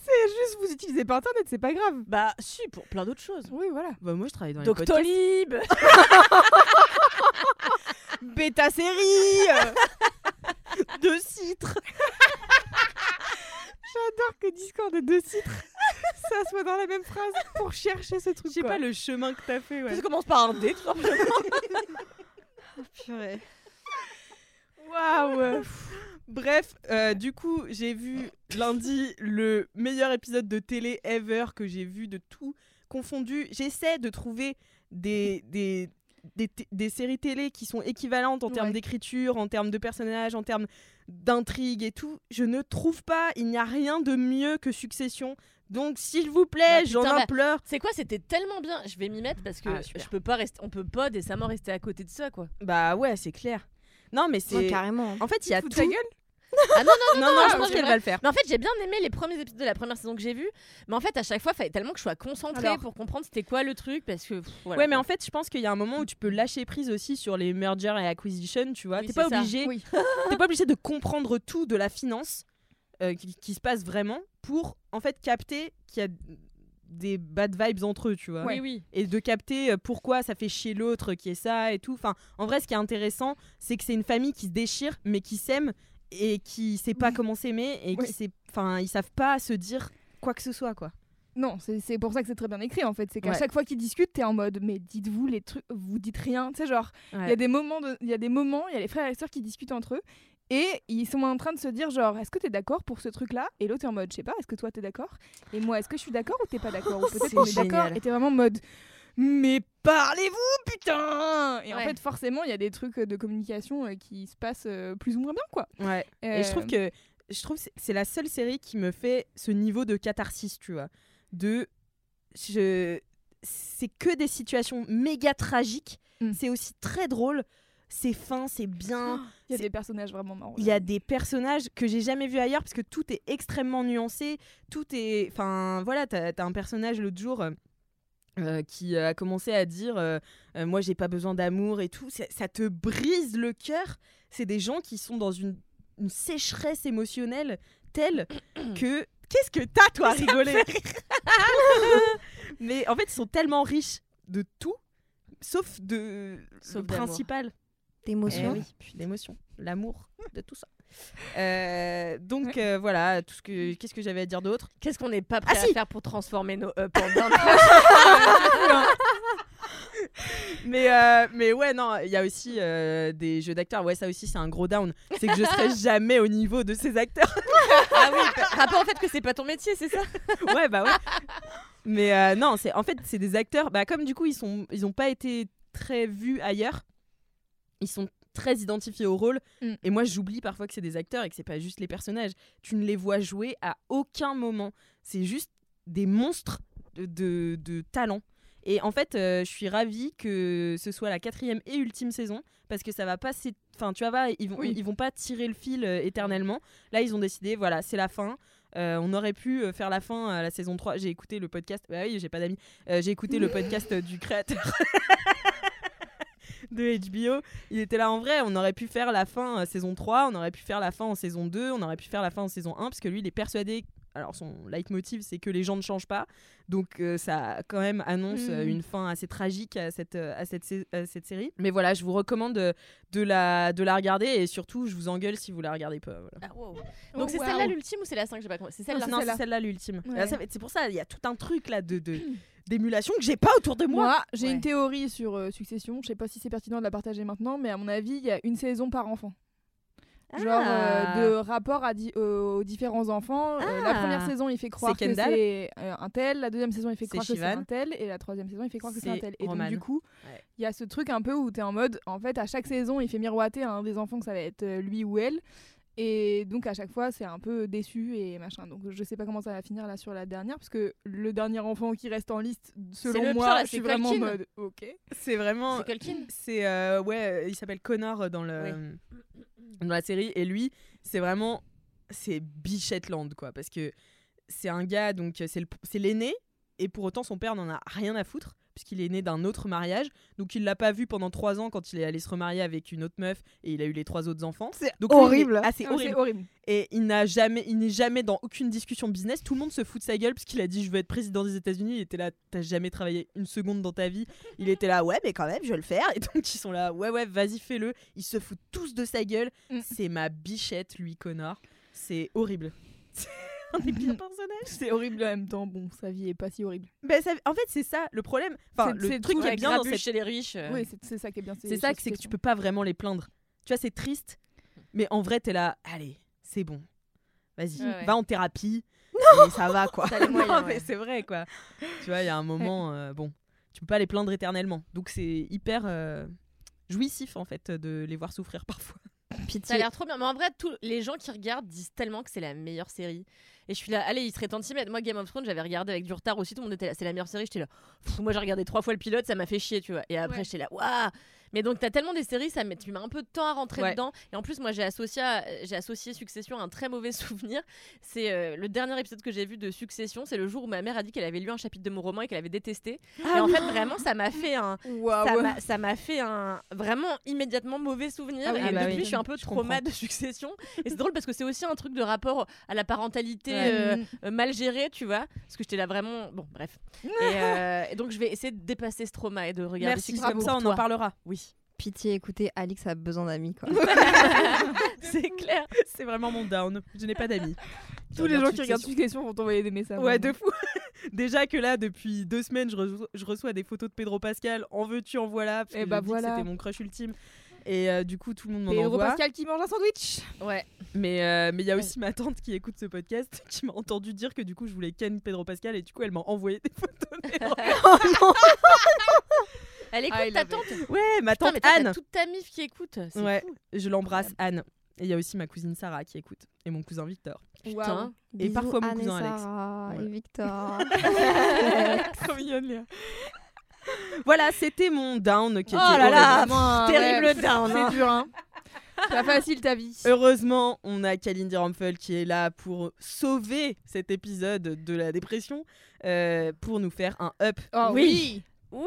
C'est juste, vous utilisez pas Internet, c'est pas grave. Bah, si, pour plein d'autres choses. Oui, voilà. Bah, moi, je travaille dans les podcasts. Doctolib Bêta série Deux citres. J'adore que Discord et deux titres, ça soit dans la même phrase pour chercher ce truc. Je sais pas le chemin que t'as fait, ouais. Ça commence par un D, tout simplement. Purée. Waouh Bref, euh, du coup, j'ai vu lundi le meilleur épisode de télé ever que j'ai vu de tout confondu. J'essaie de trouver des, des, des, séries télé qui sont équivalentes en termes Ouais. d'écriture, en termes de personnages, en termes d'intrigue et tout. Je ne trouve pas, il n'y a rien de mieux que Succession. Donc, s'il vous plaît, Bah, j'en bah, implore. C'est quoi C'était tellement bien. Je vais m'y mettre parce que Ah, je peux pas rester. On peut pas décemment rester à côté de ça, quoi. Bah ouais, c'est clair. Non, mais c'est. Ouais, carrément. en fait, il y a tout. de ta gueule Ah non, non, Non, non, non, non, je pense qu'elle va le faire. Mais en fait, j'ai bien aimé les premiers épisodes de la première saison que j'ai vus. Mais en fait, à chaque fois, il fallait tellement que je sois concentrée Alors. pour comprendre c'était quoi le truc. Parce que. pff, voilà, ouais, mais quoi. en fait, je pense qu'il y a un moment où tu peux lâcher prise aussi sur les mergers et acquisitions, tu vois. Oui, T'es pas obligé, Oui. t'es pas obligé de comprendre tout de la finance euh, qui, qui se passe vraiment pour en fait capter qu'il y a des bad vibes entre eux, tu vois. Oui, oui. Et de capter euh, pourquoi ça fait chier l'autre qui est ça et tout. Enfin, en vrai, ce qui est intéressant, c'est que c'est une famille qui se déchire, mais qui s'aime et qui sait pas Oui. comment s'aimer et Oui. qui sait, enfin, ils savent pas se dire quoi que ce soit, quoi. Non, c'est c'est pour ça que c'est très bien écrit en fait. C'est qu'à Ouais. chaque fois qu'ils discutent, t'es en mode mais dites-vous les trucs, vous dites rien. Tu sais, genre, il y a des moments, de- il y a des moments, il y a les frères et sœurs qui discutent entre eux et ils sont en train de se dire genre est-ce que t'es d'accord pour ce truc-là? Et l'autre est en mode je sais pas, est-ce que toi t'es d'accord? Et moi est-ce que je suis d'accord ou t'es pas d'accord? Ou peut-être qu'on est d'accord génial. et t'es vraiment en mode mais parlez-vous putain Et en fait forcément il y a des trucs de communication euh, qui se passent euh, plus ou moins bien quoi. Ouais. Et je trouve Euh, que je trouve c'est la seule série qui me fait ce niveau de catharsis, tu vois. De je c'est que des situations méga tragiques, Mm. c'est aussi très drôle, c'est fin, c'est bien. Il y a des personnages vraiment marrants. Il y a des personnages que j'ai jamais vus ailleurs parce que tout est extrêmement nuancé, tout est enfin voilà, t'as as un personnage l'autre jour euh, euh, qui euh, a commencé à dire euh, euh, moi j'ai pas besoin d'amour et tout, ça, ça te brise le cœur. C'est des gens qui sont dans une, une sécheresse émotionnelle telle que qu'est-ce que t'as toi à rigoler Mais en fait ils sont tellement riches de tout, sauf de Sauf le principal. D'émotion. Eh oui, puis l'émotion, l'amour, de tout ça. Euh, donc euh, voilà, tout ce que qu'est-ce que j'avais à dire d'autre? Qu'est-ce qu'on n'est pas prêt Ah, à si faire pour transformer nos up en bien Mais euh, mais ouais non, il y a aussi euh, des jeux d'acteurs. Ouais, ça aussi c'est un gros down. C'est que je serai jamais au niveau de ces acteurs. Ah oui, rapport au fait que c'est pas ton métier, c'est ça? Ouais bah ouais. Mais euh, non, c'est en fait c'est des acteurs. Bah comme du coup ils sont ils ont pas été très vus ailleurs. Ils sont très identifiés au rôle Mm. et moi j'oublie parfois que c'est des acteurs et que c'est pas juste les personnages. Tu ne les vois jouer à aucun moment. C'est juste des monstres de, de, de talent. Et en fait, euh, je suis ravie que ce soit la quatrième et ultime saison parce que ça va pas. Enfin, tu vois, ils vont, Oui. ils vont pas tirer le fil euh, éternellement. Là, ils ont décidé, voilà, c'est la fin. Euh, on aurait pu faire la fin à la saison 3. J'ai écouté le podcast. Bah oui, j'ai pas d'amis. J'ai écouté le podcast du créateur de HBO. Il était là en vrai. On aurait pu faire la fin euh, saison 3. On aurait pu faire la fin en saison 2. On aurait pu faire la fin en saison 1. Parce que lui, il est persuadé. Alors, son leitmotiv, c'est que les gens ne changent pas. Donc, euh, ça quand même annonce euh, Mhm. une fin assez tragique à cette, euh, à, cette, à cette série. Mais voilà, je vous recommande de, de la, de la regarder. Et surtout, je vous engueule si vous la regardez pas. voilà. Ah, wow. Oh, Donc c'est wow. celle-là l'ultime ou c'est la 5 J'ai pas compris. C'est celle-là. Non, c'est celle-là l'ultime. Ouais. C'est pour ça, il y a tout un truc là de de- d'émulation que j'ai pas autour de moi. Moi, j'ai Ouais. une théorie sur euh, Succession. Je sais pas si c'est pertinent de la partager maintenant, mais à mon avis, il y a une saison par enfant. Genre euh, Ah. de rapport à di- euh, aux différents enfants. Euh, la Ah. première saison, il fait croire que c'est un tel. La deuxième saison, il fait croire que c'est un tel. Et la troisième saison, il fait croire que c'est un tel. Et Roman. donc, du coup, Ouais. il y a ce truc un peu où tu es en mode, en fait, à chaque saison, il fait miroiter à un des enfants que ça va être lui ou elle. Et donc à chaque fois, c'est un peu déçu et machin. Donc je sais pas comment ça va finir là sur la dernière, parce que le dernier enfant qui reste en liste, selon moi, pire, là, je suis c'est vraiment en Culkin. mode ok. C'est vraiment. C'est Culkin C'est euh, ouais, il s'appelle Connor dans le dans la série et lui, c'est vraiment c'est Bichetland quoi parce que c'est un gars donc c'est le- c'est l'aîné et pour autant son père n'en a rien à foutre puisqu'il est né d'un autre mariage donc il l'a pas vu pendant trois ans quand il est allé se remarier avec une autre meuf et il a eu les trois autres enfants C'est horrible. ah, c'est horrible horrible. et il n'a jamais, il n'est jamais dans aucune discussion business. Tout le monde se fout de sa gueule parce qu'il a dit je veux être président des États-Unis. Il était là, t'as jamais travaillé une seconde dans ta vie. Il était là, ouais, mais quand même, je vais le faire. Et donc ils sont là, ouais, ouais, vas-y, fais-le. Ils se foutent tous de sa gueule. Mm. C'est ma bichette, lui, Connor. C'est horrible. C'est un des pires personnages. C'est horrible en même temps. Bon, sa vie est pas si horrible. Ben, ça- en fait, c'est ça le problème. Enfin, C'est- le truc qui est bien dans cette chez les riches. euh. Oui, c'est ça qui est bien. C'est ça, c'est que tu peux pas vraiment les plaindre. Tu vois, c'est triste, mais en vrai, t'es là, allez, c'est bon. Vas-y, Ouais, ouais. va en thérapie. Et ça va, quoi. Ça a les moyens, Non, ouais. mais c'est vrai, quoi. tu vois, il y a un moment, euh, bon, tu peux pas les plaindre éternellement. Donc, c'est hyper euh, jouissif, en fait, de les voir souffrir parfois. Ça a l'air trop bien. Mais en vrai, tous les gens qui regardent disent tellement que c'est la meilleure série. Et je suis là, allez, il serait temps de s'y mettre. Moi, Game of Thrones, j'avais regardé avec du retard aussi. Tout le monde était là, c'est la meilleure série. J'étais là, Pff, moi j'ai regardé trois fois le pilote, ça m'a fait chier, tu vois. Et après, Ouais. j'étais là, waouh Mais donc, t'as tellement des séries, ça met, tu mets un peu de temps à rentrer Ouais. dedans. Et en plus, moi, j'ai associé, à- j'ai associé Succession à un très mauvais souvenir. C'est euh, le dernier épisode que j'ai vu de Succession. C'est le jour où ma mère a dit qu'elle avait lu un chapitre de mon roman et qu'elle avait détesté. et en fait, vraiment, ça m'a fait un, m'a- ça m'a fait un vraiment immédiatement mauvais souvenir. Ah oui, et ah bah depuis, oui. je suis un peu Je trauma comprends. de succession. Et c'est drôle parce que c'est aussi un truc de rapport à la parentalité Ouais. euh, Mm. euh, mal gérée, tu vois. Parce que j'étais là vraiment. Bon, bref. et, euh, et donc, je vais essayer de dépasser ce trauma et de regarder Merci, Succession comme ça, on toi. en parlera. Oui, Pitié, écoutez, Alix a besoin d'amis quoi. c'est clair. C'est vraiment mon down. Je n'ai pas d'amis. Tous les gens qui regardent Succession vont t'envoyer des messages. Ouais, de fou. Déjà que là, depuis deux semaines, je, reçois- je reçois des photos de Pedro Pascal. En veux-tu, en voilà. Parce Eh que bah que voilà. C'était mon crush ultime. Et euh, du coup, tout le monde m'en Pedro envoie. Pascal qui mange un sandwich. Ouais. Mais euh, mais il y a aussi ma tante qui écoute ce podcast qui m'a entendu dire que du coup, je voulais ken Pedro Pascal. Et du coup, elle m'a envoyé des photos. de Pedro. Elle écoute Ah, ta tante. ouais, ma Putain, tante mais t'as Anne. toute ta mif qui écoute. C'est Ouais, fou. je l'embrasse, Anne. Et il y a aussi ma cousine Sarah qui écoute. Et mon cousin Victor. Putain. Et Bisous, parfois mon Anne et cousin Alex. Sarah Voilà. et Victor. Trop mignonne, Léa. Voilà, c'était mon down qui était Oh là là, horrible. Vraiment, Terrible ouais, down. hein. C'est dur, hein. C'est pas facile ta vie. Heureusement, on a Kalindi Rumpel qui est là pour sauver cet épisode de la dépression, euh, pour nous faire un up. Oh, Oui.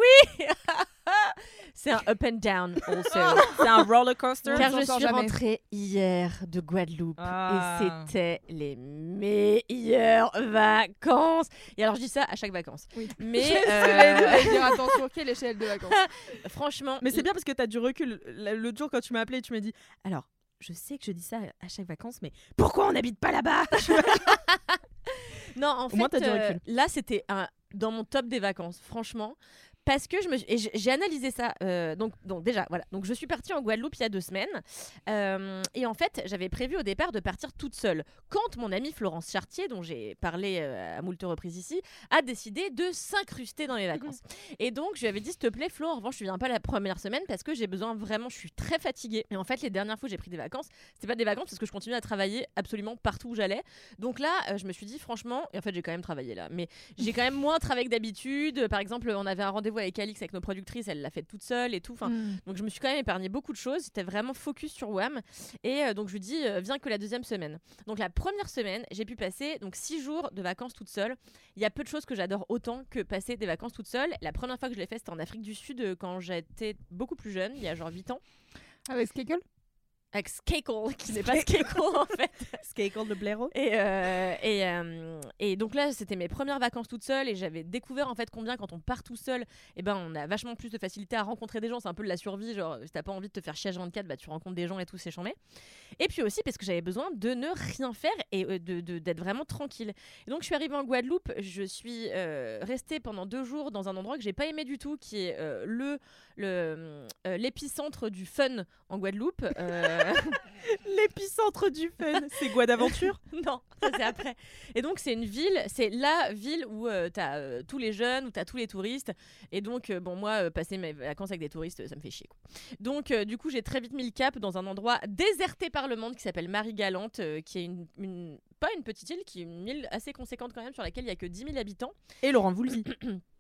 C'est un up and down also. C'est un roller coaster. Car je suis jamais. rentrée hier de Guadeloupe Ah. et c'était les meilleures vacances. Et alors je dis ça à chaque vacances. Oui. Mais J'allais euh, dire attention, quelle échelle de vacances? franchement, Mais c'est bien parce que tu as du recul. L'autre jour, quand tu m'as appelé, tu m'as dit Alors, je sais que je dis ça à chaque vacances, mais pourquoi on n'habite pas là-bas? Non, en Au moins, fait, t'as du euh, recul. là, c'était un- dans mon top des vacances, franchement. Parce que je me suis- et j'ai analysé ça. euh, donc, donc déjà, voilà. Donc je suis partie en Guadeloupe il y a deux semaines. Euh, et en fait, j'avais prévu au départ de partir toute seule. Quand mon amie Florence Chartier, dont j'ai parlé euh, à moult reprises ici, a décidé de s'incruster dans les vacances. Et donc je lui avais dit, s'il te plaît, Flo, en revanche, je viens pas la première semaine parce que j'ai besoin vraiment, je suis très fatiguée. Et en fait, les dernières fois où j'ai pris des vacances, c'était pas des vacances parce que je continuais à travailler absolument partout où j'allais. Donc là, je me suis dit, franchement, et en fait, j'ai quand même travaillé là, mais j'ai quand même moins travaillé que d'habitude. Par exemple, on avait un rendez-vous avec Alix, avec nos productrices, elle l'a fait toute seule et tout. Enfin, Mm. donc je me suis quand même épargné beaucoup de choses. C'était vraiment focus sur WAM. Et euh, donc je lui dis, euh, viens que la deuxième semaine. Donc la première semaine, j'ai pu passer donc six jours de vacances toute seule. Il y a peu de choses que j'adore autant que passer des vacances toute seule. La première fois que je l'ai fait, c'était en Afrique du Sud euh, quand j'étais beaucoup plus jeune, il y a genre 8 ans. Avec Skakel? Avec Skakel, qui n'est pas Skakel en fait. Skakel de Blaireau Et, euh, et, euh, et donc là, c'était mes premières vacances toute seule et j'avais découvert en fait combien quand on part tout seul, et ben on a vachement plus de facilité à rencontrer des gens. C'est un peu de la survie, genre si t'as pas envie de te faire chier à 24, bah tu rencontres des gens et tout, c'est chambé. Et puis aussi parce que j'avais besoin de ne rien faire et euh, de- d'être vraiment tranquille. Et donc je suis arrivée en Guadeloupe, je suis restée pendant deux jours dans un endroit que j'ai pas aimé du tout, qui est le le, l'épicentre du fun en Guadeloupe. Euh, euh, L'épicentre du fun. C'est quoi d'aventure? Non, ça c'est après. Et donc c'est une ville, c'est la ville où tu t'as euh, tous les jeunes, où t'as tous les touristes. Et donc euh, bon moi euh, passer mes vacances avec des touristes, ça me fait chier. quoi. Donc euh, du coup j'ai très vite mis le cap dans un endroit déserté par le monde qui s'appelle Marie-Galante, euh, qui est une, une- pas une petite île, qui est une île assez conséquente quand même sur laquelle il y a que 10 000 habitants. Et Laurent Voulzy.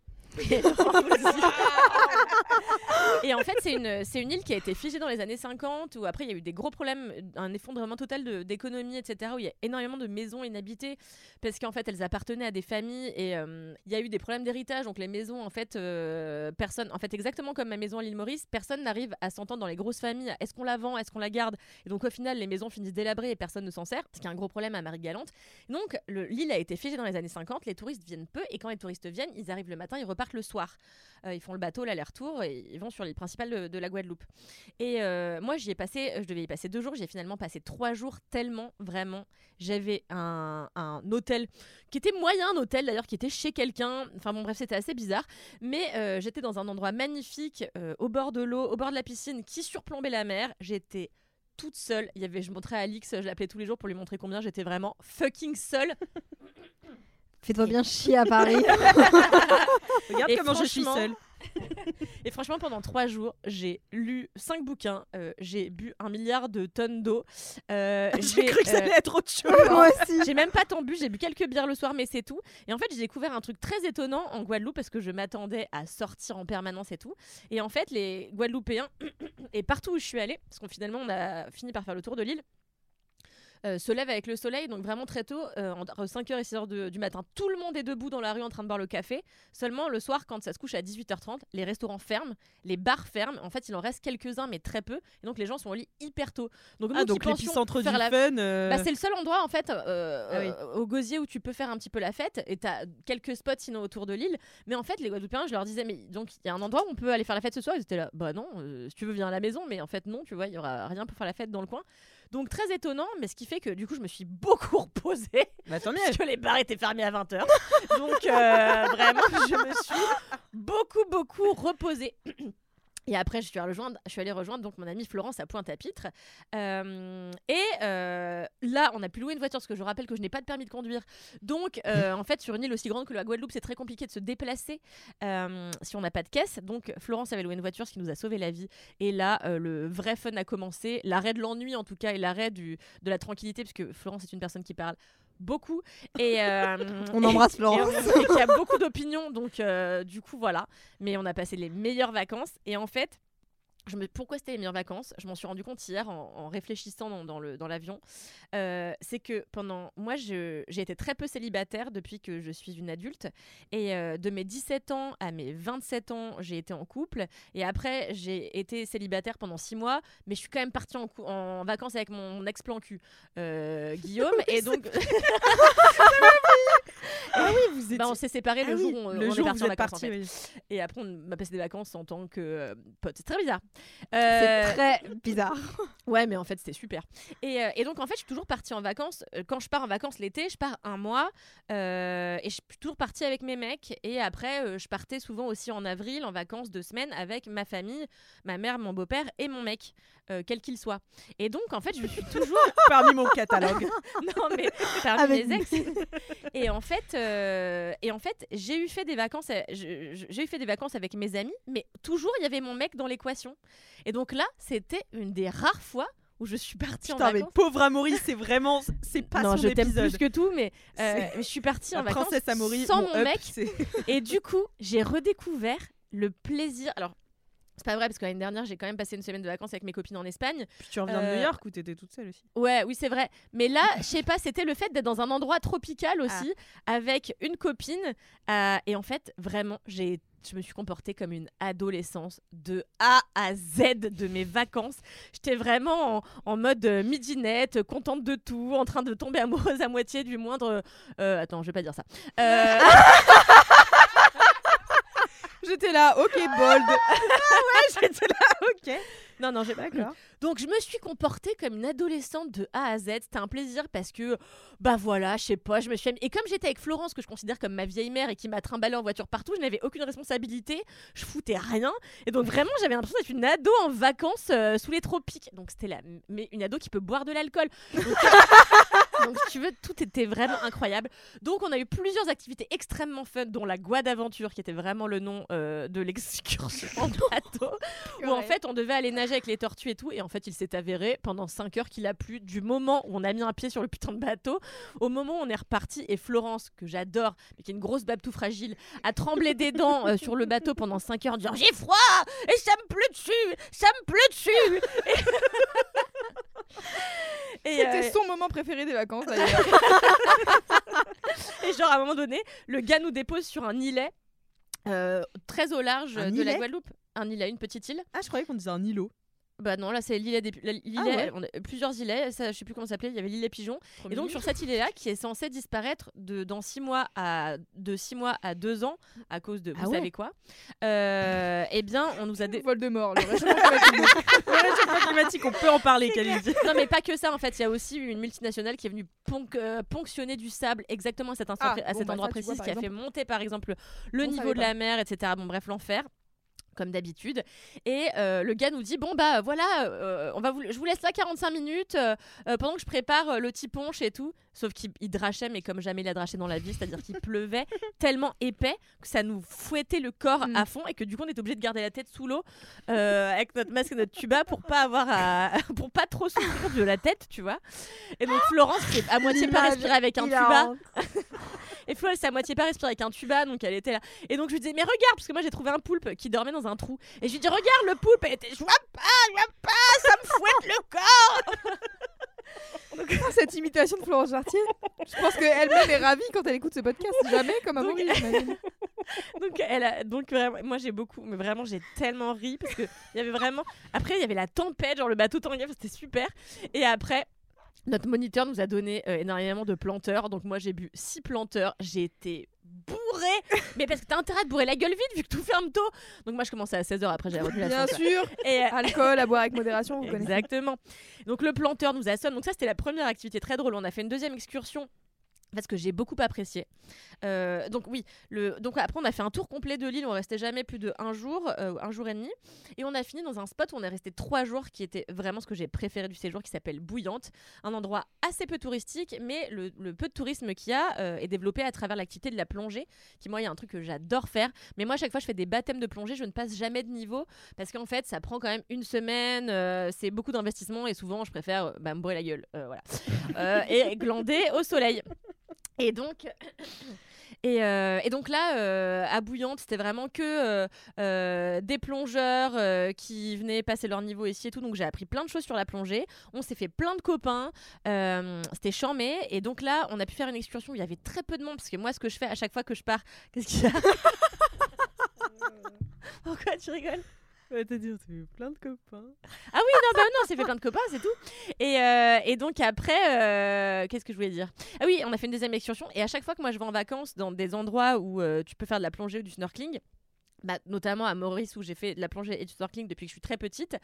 Et en fait, c'est une, c'est une île qui a été figée dans les années 50, où après, il y a eu des gros problèmes, un effondrement total de- d'économie, etc., où il y a énormément de maisons inhabitées, parce qu'en fait, elles appartenaient à des familles, et euh, il y a eu des problèmes d'héritage, donc les maisons, en fait, euh, personne, en fait, exactement comme ma maison à l'île Maurice, personne n'arrive à s'entendre dans les grosses familles, est-ce qu'on la vend, est-ce qu'on la garde, et donc au final, les maisons finissent délabrées et personne ne s'en sert, ce qui est un gros problème à Marie-Galante. Donc, le- l'île a été figée dans les années 50, les touristes viennent peu, et quand les touristes viennent, ils arrivent le matin, ils repartent le soir. Euh, ils font le bateau, l'aller-retour, et ils vont sur l'île principale de, la Guadeloupe. Et euh, moi, j'y ai passé, je devais y passer deux jours, j'ai finalement passé trois jours tellement, vraiment, j'avais un, hôtel qui était moyen, un hôtel d'ailleurs, qui était chez quelqu'un. Enfin bon, bref, c'était assez bizarre. Mais euh, j'étais dans un endroit magnifique, euh, au bord de l'eau, au bord de la piscine, qui surplombait la mer. J'étais toute seule. Il y avait, je montrais à Alix, je l'appelais tous les jours pour lui montrer combien j'étais vraiment fucking seule. Fais-toi bien chier à Paris. Regarde Et comment je suis seule. Et franchement, pendant trois jours, j'ai lu cinq bouquins, euh, j'ai bu un milliard de tonnes d'eau. euh, J'ai cru que ça euh, allait être autre chose. Moi aussi. J'ai même pas tant bu, j'ai bu quelques bières le soir, mais c'est tout. Et en fait, j'ai découvert un truc très étonnant en Guadeloupe parce que je m'attendais à sortir en permanence et tout. Et en fait, les Guadeloupéens, et partout où je suis allée, parce qu'on finalement, on a fini par faire le tour de l'île. Euh, se lèvent avec le soleil, donc vraiment très tôt, euh, entre 5h et 6h du matin. Tout le monde est debout dans la rue en train de boire le café. Seulement le soir, quand ça se couche à 18h30, les restaurants ferment, les bars ferment. En fait, il en reste quelques-uns, mais très peu. Et donc les gens sont au lit hyper tôt. Donc, nous Ah, donc l'épicentre du faire la- fun. euh, bah, c'est le seul endroit en fait euh, Ah oui. au Gosier où tu peux faire un petit peu la fête et t'as quelques spots sinon autour de l'île mais en fait les Guadeloupéens je leur disais mais donc il y a un endroit où on peut aller faire la fête ce soir? Ils étaient là bah non si tu veux viens à la maison mais en fait non tu vois il y aura rien pour faire la fête dans le coin donc très étonnant mais ce qui fait que du coup je me suis beaucoup reposée. Bah, tant mieux. parce que les bars étaient fermés à 20h donc euh, vraiment je me suis beaucoup beaucoup reposée Et après, je suis, allée rejoindre, je rejoindre donc mon amie Florence à Pointe-à-Pitre. Euh, et euh, là, on a pu louer une voiture parce que je rappelle que je n'ai pas de permis de conduire. Donc, euh, en fait, sur une île aussi grande que la Guadeloupe, c'est très compliqué de se déplacer si on n'a pas de caisse. Donc, Florence avait loué une voiture, ce qui nous a sauvé la vie. Et là, le vrai fun a commencé. L'arrêt de l'ennui, en tout cas, et l'arrêt de la tranquillité, puisque Florence est une personne qui parle beaucoup. Et euh, On embrasse Florence. et qui a beaucoup d'opinions donc euh, du coup voilà. Mais on a passé les meilleures vacances. Et en fait je me... Pourquoi c'était les meilleures vacances? Je m'en suis rendu compte hier en, en réfléchissant dans, dans le, dans l'avion. Euh, c'est que pendant. Moi, je- j'ai été très peu célibataire depuis que je suis une adulte. Et euh, de mes 17 ans à mes 27 ans, j'ai été en couple. Et après, j'ai été célibataire pendant 6 mois. Mais je suis quand même partie en, cou- en vacances avec mon ex-plan cul, euh, Guillaume. et donc. Ah oui, vous étiez. Bah, on s'est séparés Ah le jour où on, le on jour est parti en vacances. en partis, fait. oui. Et après, on m'a passé des vacances en tant que euh, pote. C'est très bizarre. C'est Euh, très bizarre. Ouais, mais en fait, c'était super. Et, euh, et donc, en fait, je suis toujours partie en vacances. Euh, Quand je pars en vacances l'été, je pars un mois. euh, et je suis toujours partie avec mes mecs. Et après, euh, je partais souvent aussi en avril, en vacances deux semaines, avec ma famille, ma mère, mon beau-père et mon mec, euh, quel qu'il soit. Et donc, en fait, je suis toujours. Parmi mon catalogue. non, mais parmi Avec- mes ex. et en fait, euh, et en fait, j'ai eu fait des vacances. euh, J'ai eu fait des vacances avec mes amis, mais toujours il y avait mon mec dans l'équation. Et donc là, c'était une des rares fois où je suis partie en Putain, mais vacances. pauvre Amaury, c'est vraiment. C'est pas non, son je t'aime plus que tout, mais, euh, mais je suis partie en vacances Amaury, sans mon up, mec. Et du coup, j'ai redécouvert le plaisir. Alors, c'est pas vrai parce que l'année dernière, j'ai quand même passé une semaine de vacances avec mes copines en Espagne. Puis tu reviens de Euh, New York où t'étais toute seule aussi. Ouais, oui, c'est vrai. Mais là, je sais pas, c'était le fait d'être dans un endroit tropical aussi, avec une copine. euh, et en fait, vraiment, j'ai. Je me suis comportée comme une adolescence de A à Z de mes vacances. J'étais vraiment en, en mode euh, midinette, contente de tout, en train de tomber amoureuse à moitié du moindre. euh, attends, je vais pas dire ça. Euh, J'étais là, ok, bold. J'étais là, ok. Non, non, j'ai pas cru. Donc, je me suis comportée comme une adolescente de A à Z. C'était un plaisir parce que, bah voilà, je sais pas, je me suis. Et comme j'étais avec Florence, que je considère comme ma vieille mère et qui m'a trimballée en voiture partout, je n'avais aucune responsabilité, je foutais rien. Et donc, vraiment, j'avais l'impression d'être une ado en vacances euh, sous les tropiques. Donc, c'était la. Mais une ado qui peut boire de l'alcool. Donc, donc, si tu veux, tout était vraiment incroyable. Donc, on a eu plusieurs activités extrêmement fun, dont la Gua d'aventure, qui était vraiment le nom euh, de l'excursion en bateau, où en fait, on devait aller nager avec les tortues et tout. Et en fait, il s'est avéré pendant 5 heures qu'il a plu du moment où on a mis un pied sur le putain de bateau au moment où on est reparti. Et Florence, que j'adore, mais qui est une grosse babe tout fragile, a tremblé des dents euh, sur le bateau pendant 5 heures en disant J'ai froid et ça me pleut dessus, ça me pleut dessus. Et, C'était euh, son moment préféré des vacances d'ailleurs. Et genre, à un moment donné, le gars nous dépose sur un îlet euh, très au large Un de la Guadeloupe. Un îlet, une petite île. Ah, je croyais qu'on disait un îlot. Bah non, là c'est l'îlet des la- l'îlet, Ah ouais. on a plusieurs îlets, ça, je sais plus comment ça s'appelait, il y avait l'îlet pigeon. Et donc sur cet îlet-là, qui est censé disparaître de dans six mois à de six mois à deux ans à cause de vous Ah ouais. savez quoi, euh, eh bien on nous a dé- le réchauffement climatique. Le réchauffement climatique, on peut en parler, Kalindi. non mais pas que ça en fait, il y a aussi une multinationale qui est venue ponc- euh, ponctionner du sable exactement à cet, instant Ah, pré- à bon, cet bah, endroit ça, tu précis, vois, qui a fait monter par exemple le niveau de la mer, etc. Bon bref l'enfer. Comme d'habitude. Et euh, le gars nous dit Bon, bah voilà, euh, on va vous, je vous laisse là 45 minutes euh, pendant que je prépare le petit punch et tout. Sauf qu'il il drachait, mais comme jamais il a draché dans la vie, c'est-à-dire qu'il pleuvait tellement épais que ça nous fouettait le corps Mm. à fond et que du coup on était obligé de garder la tête sous l'eau avec notre masque et notre tuba pour pas avoir à. pour pas trop souffrir de la tête, tu vois. Et donc Florence, qui est à moitié pas respirer avec un tuba. Et Flo, elle s'est à moitié pas respirer avec un tuba, donc elle était là. Et donc je lui disais, mais regarde, parce que moi j'ai trouvé un poulpe qui dormait dans un trou. Et je lui dis, regarde le poulpe, elle était, je vois pas, je vois pas, ça me fouette le corps. Ah, Cette imitation de Florence Chartier, je pense qu'elle-même est ravie quand elle écoute ce podcast. Jamais comme un Donc-. Donc, elle a, donc vraiment, moi j'ai beaucoup, mais vraiment j'ai tellement ri parce que il y avait vraiment. Après, il y avait la tempête, genre le bateau tanguait, c'était super. Et après. Notre moniteur nous a donné euh, énormément de planteurs, donc moi j'ai bu 6 planteurs, j'ai été bourrée, mais parce que t'as intérêt de bourrer la gueule vide vu que tout ferme tôt. Donc moi je commençais à 16h après j'avais retenu la Bien sûr, Et, euh, alcool à boire avec modération, vous connaissez. Exactement. Donc le planteur nous assomme. Donc ça c'était la première activité très drôle. On a fait une deuxième excursion. Parce que j'ai beaucoup apprécié. Euh, donc oui, le, donc après on a fait un tour complet de l'île, on restait jamais plus de un jour, euh, un jour et demi, et on a fini dans un spot où on est resté trois jours, qui était vraiment ce que j'ai préféré du séjour, qui s'appelle Bouillante, un endroit assez peu touristique, mais le, peu de tourisme qu'il y a euh, est développé à travers l'activité de la plongée, qui moi il y a un truc que j'adore faire, mais moi à chaque fois je fais des baptêmes de plongée, je ne passe jamais de niveau, parce qu'en fait ça prend quand même une semaine, euh, c'est beaucoup d'investissement, et souvent je préfère bah, me brûler la gueule, voilà, et glander au soleil. Et donc, et, euh, et donc là, euh, à Bouillante, c'était vraiment que euh, des plongeurs qui venaient passer leur niveau ici et tout. Donc j'ai appris plein de choses sur la plongée. On s'est fait plein de copains. C'était chambé. Et donc là, on a pu faire une excursion où il y avait très peu de monde. Parce que moi, ce que je fais à chaque fois que je pars, qu'est-ce qu'il y a? Pourquoi tu rigoles? Ouais, t'as dit, on s'est fait plein de copains. Ah oui, non, bah non, on s'est fait plein de copains, c'est tout. Et, euh, et donc après, euh, qu'est-ce que je voulais dire? Ah oui, on a fait une deuxième excursion. Et à chaque fois que moi je vais en vacances dans des endroits où euh, tu peux faire de la plongée ou du snorkeling, bah, notamment à Maurice où j'ai fait de la plongée et du snorkeling depuis que je suis très petite.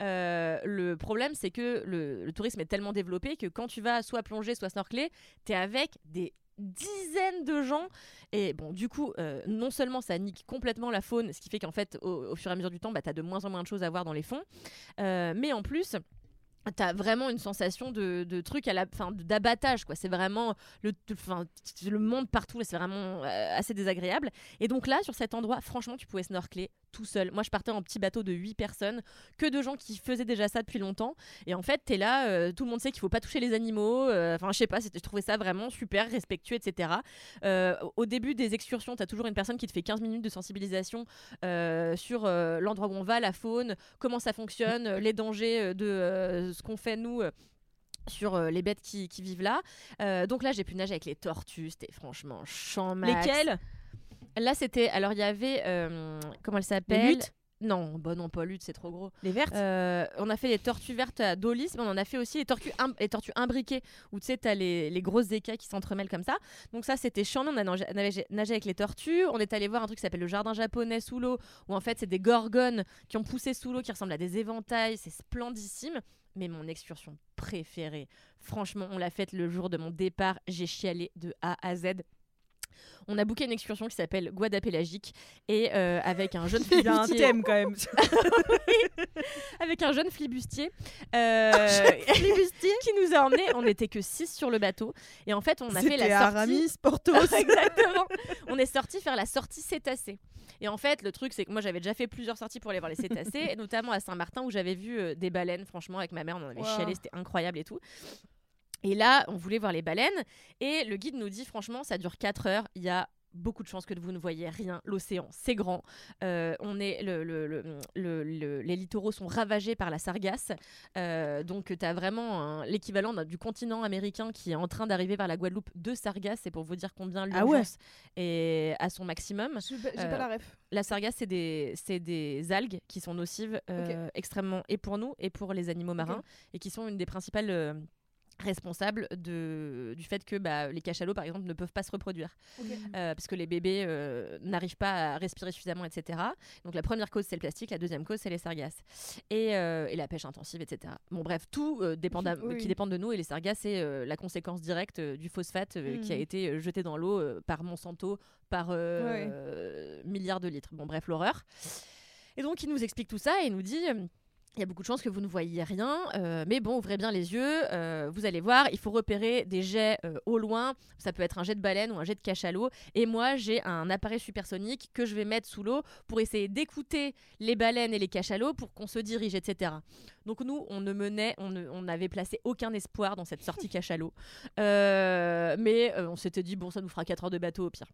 le problème, c'est que le, le tourisme est tellement développé que quand tu vas soit plonger, soit snorkeler, t'es avec des dizaines de gens. Et bon du coup euh, non seulement ça nique complètement la faune ce qui fait qu'en fait au, fur et à mesure du temps bah, t'as de moins en moins de choses à voir dans les fonds. Euh, mais en plus T'as vraiment une sensation de, de truc à la fin d'abattage quoi. C'est vraiment le le monde partout c'est vraiment euh, assez désagréable. Et donc là sur cet endroit franchement tu pouvais snorkeler tout seul moi je partais en petit bateau de 8 personnes que de gens qui faisaient déjà ça depuis longtemps et en fait t'es là euh, tout le monde sait qu'il faut pas toucher les animaux euh, enfin je sais pas je trouvais ça vraiment super respectueux etc Euh, au début des excursions t'as toujours une personne qui te fait 15 minutes de sensibilisation sur l'endroit où on va la faune comment ça fonctionne les dangers de ce qu'on fait nous sur les bêtes qui, vivent là. Donc là, j'ai pu nager avec les tortues. C'était franchement champ max. Là, c'était. Alors, il y avait. euh, comment elle Les s'appelle luttes Non, bah non, pas lutte, c'est trop gros. Les vertes Euh, on a fait les tortues vertes à Dolis, mais on en a fait aussi les tortues, im- les tortues imbriquées, où tu sais, t'as les, les grosses écailles qui s'entremêlent comme ça. Donc ça, c'était chiant. On a nagé avec les tortues. On est allé voir un truc qui s'appelle le jardin japonais sous l'eau, où en fait, c'est des gorgones qui ont poussé sous l'eau, qui ressemblent à des éventails. C'est splendissime. Mais mon excursion préférée, franchement, on l'a faite le jour de mon départ. J'ai chialé de A à Z. On a booké une excursion qui s'appelle Guadapélagique et euh, avec un jeune Il y a un flibustier thème quand même. avec un jeune flibustier, euh, qui nous a emmenés. On n'était que 6 sur le bateau. Et en fait, on a fait la sortie. Aramis, Portos. Exactement. On est sorti faire la sortie cétacé. Et en fait, le truc, c'est que moi, j'avais déjà fait plusieurs sorties pour aller voir les cétacés, notamment à Saint-Martin, où j'avais vu euh, des baleines. Franchement, avec ma mère, on en avait Wow. chialé, c'était incroyable et tout. Et là, on voulait voir les baleines, et le guide nous dit, franchement, ça dure 4 heures. Il y a beaucoup de chances que vous ne voyez rien. L'océan, c'est grand. Euh, on est le, le- le- le- le- les littoraux sont ravagés par la sargasse. Euh, donc, tu as vraiment l'équivalent du continent américain qui est en train d'arriver vers la Guadeloupe de sargasse. C'est pour vous dire combien Ah ouais. l'urgence est à son maximum. J'ai Euh, pas la ref. La sargasse, c'est des, c'est des algues qui sont nocives euh, extrêmement et pour nous et pour les animaux marins et qui sont une des principales responsables de, du fait que bah, les cachalots, par exemple, ne peuvent pas se reproduire euh, parce que les bébés euh, n'arrivent pas à respirer suffisamment, etc. Donc la première cause, c'est le plastique, la deuxième cause, c'est les sargasses et, euh, et la pêche intensive, etc. Bon, bref, tout euh, dépend Oui. qui dépend de nous et les sargasses, c'est euh, la conséquence directe euh, du phosphate euh, qui a Mhm. été jeté dans l'eau euh, par Monsanto, par euh, euh, milliards de litres. Bon, bref, l'horreur. Et donc, il nous explique tout ça et il nous dit. Il y a beaucoup de chances que vous ne voyiez rien, euh, mais bon, ouvrez bien les yeux, euh, vous allez voir, il faut repérer des jets euh, au loin, ça peut être un jet de baleine ou un jet de cachalot, et moi j'ai un appareil supersonique que je vais mettre sous l'eau pour essayer d'écouter les baleines et les cachalots pour qu'on se dirige, etc. Donc nous, on ne menait, on n'avait placé aucun espoir dans cette sortie cachalot, mais on s'était dit, bon, ça nous fera 4 heures de bateau au pire.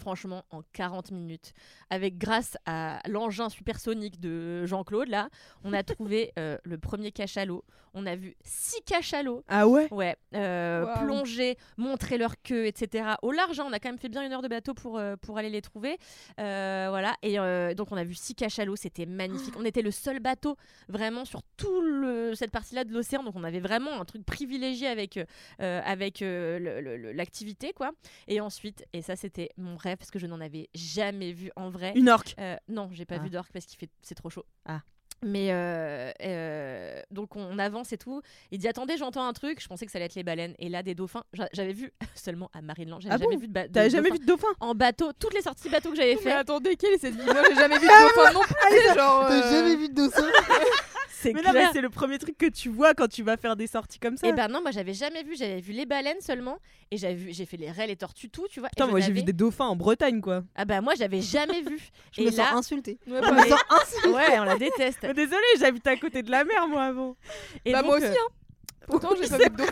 Franchement, en 40 minutes, avec grâce à l'engin supersonique de Jean-Claude, là, on a trouvé euh, le premier cachalot. On a vu six cachalots. Ah ouais? Ouais, euh, plonger, montrer leur queue, etc. Au large, hein, on a quand même fait bien une heure de bateau pour, euh, pour aller les trouver. Euh, voilà, et euh, donc on a vu six cachalots, c'était magnifique. On était le seul bateau vraiment sur toute cette partie-là de l'océan, donc on avait vraiment un truc privilégié avec, euh, avec euh, l'activité, quoi. Et ensuite, et ça c'était mon rêve parce que je n'en avais jamais vu en vrai. Une orque. Euh, non, j'ai pas Ah. vu d'orque parce qu'il fait c'est trop chaud. Ah. Mais euh, euh, donc on avance et tout. Il dit attendez, j'entends un truc. Je pensais que ça allait être les baleines. Et là, des dauphins. J'a- J'avais vu seulement à Marineland. J'avais Ah jamais bon vu de, de T'avais jamais dauphin. vu de dauphin? en bateau. Toutes les sorties bateau que j'avais Mais fait. attendez, quelle est cette vie? Moi, j'ai jamais vu de dauphin non plus. c'est genre. T'as euh, jamais vu de dauphin? C'est Mais non, mais clair. c'est le premier truc que tu vois quand tu vas faire des sorties comme ça. Et ben non, moi j'avais jamais vu. J'avais vu les baleines seulement. Et j'avais vu, j'ai fait les raies, les tortues, tout, tu vois. Putain, moi j'ai vu des dauphins en Bretagne quoi. Ah bah moi j'avais jamais vu. Je et me là, sens insultée. Mais- mais- ouais, on la déteste. Mais désolé, j'habite à côté de la mer moi avant. Et bah, donc, moi aussi, euh, hein. Pourtant, j'ai pas vu de.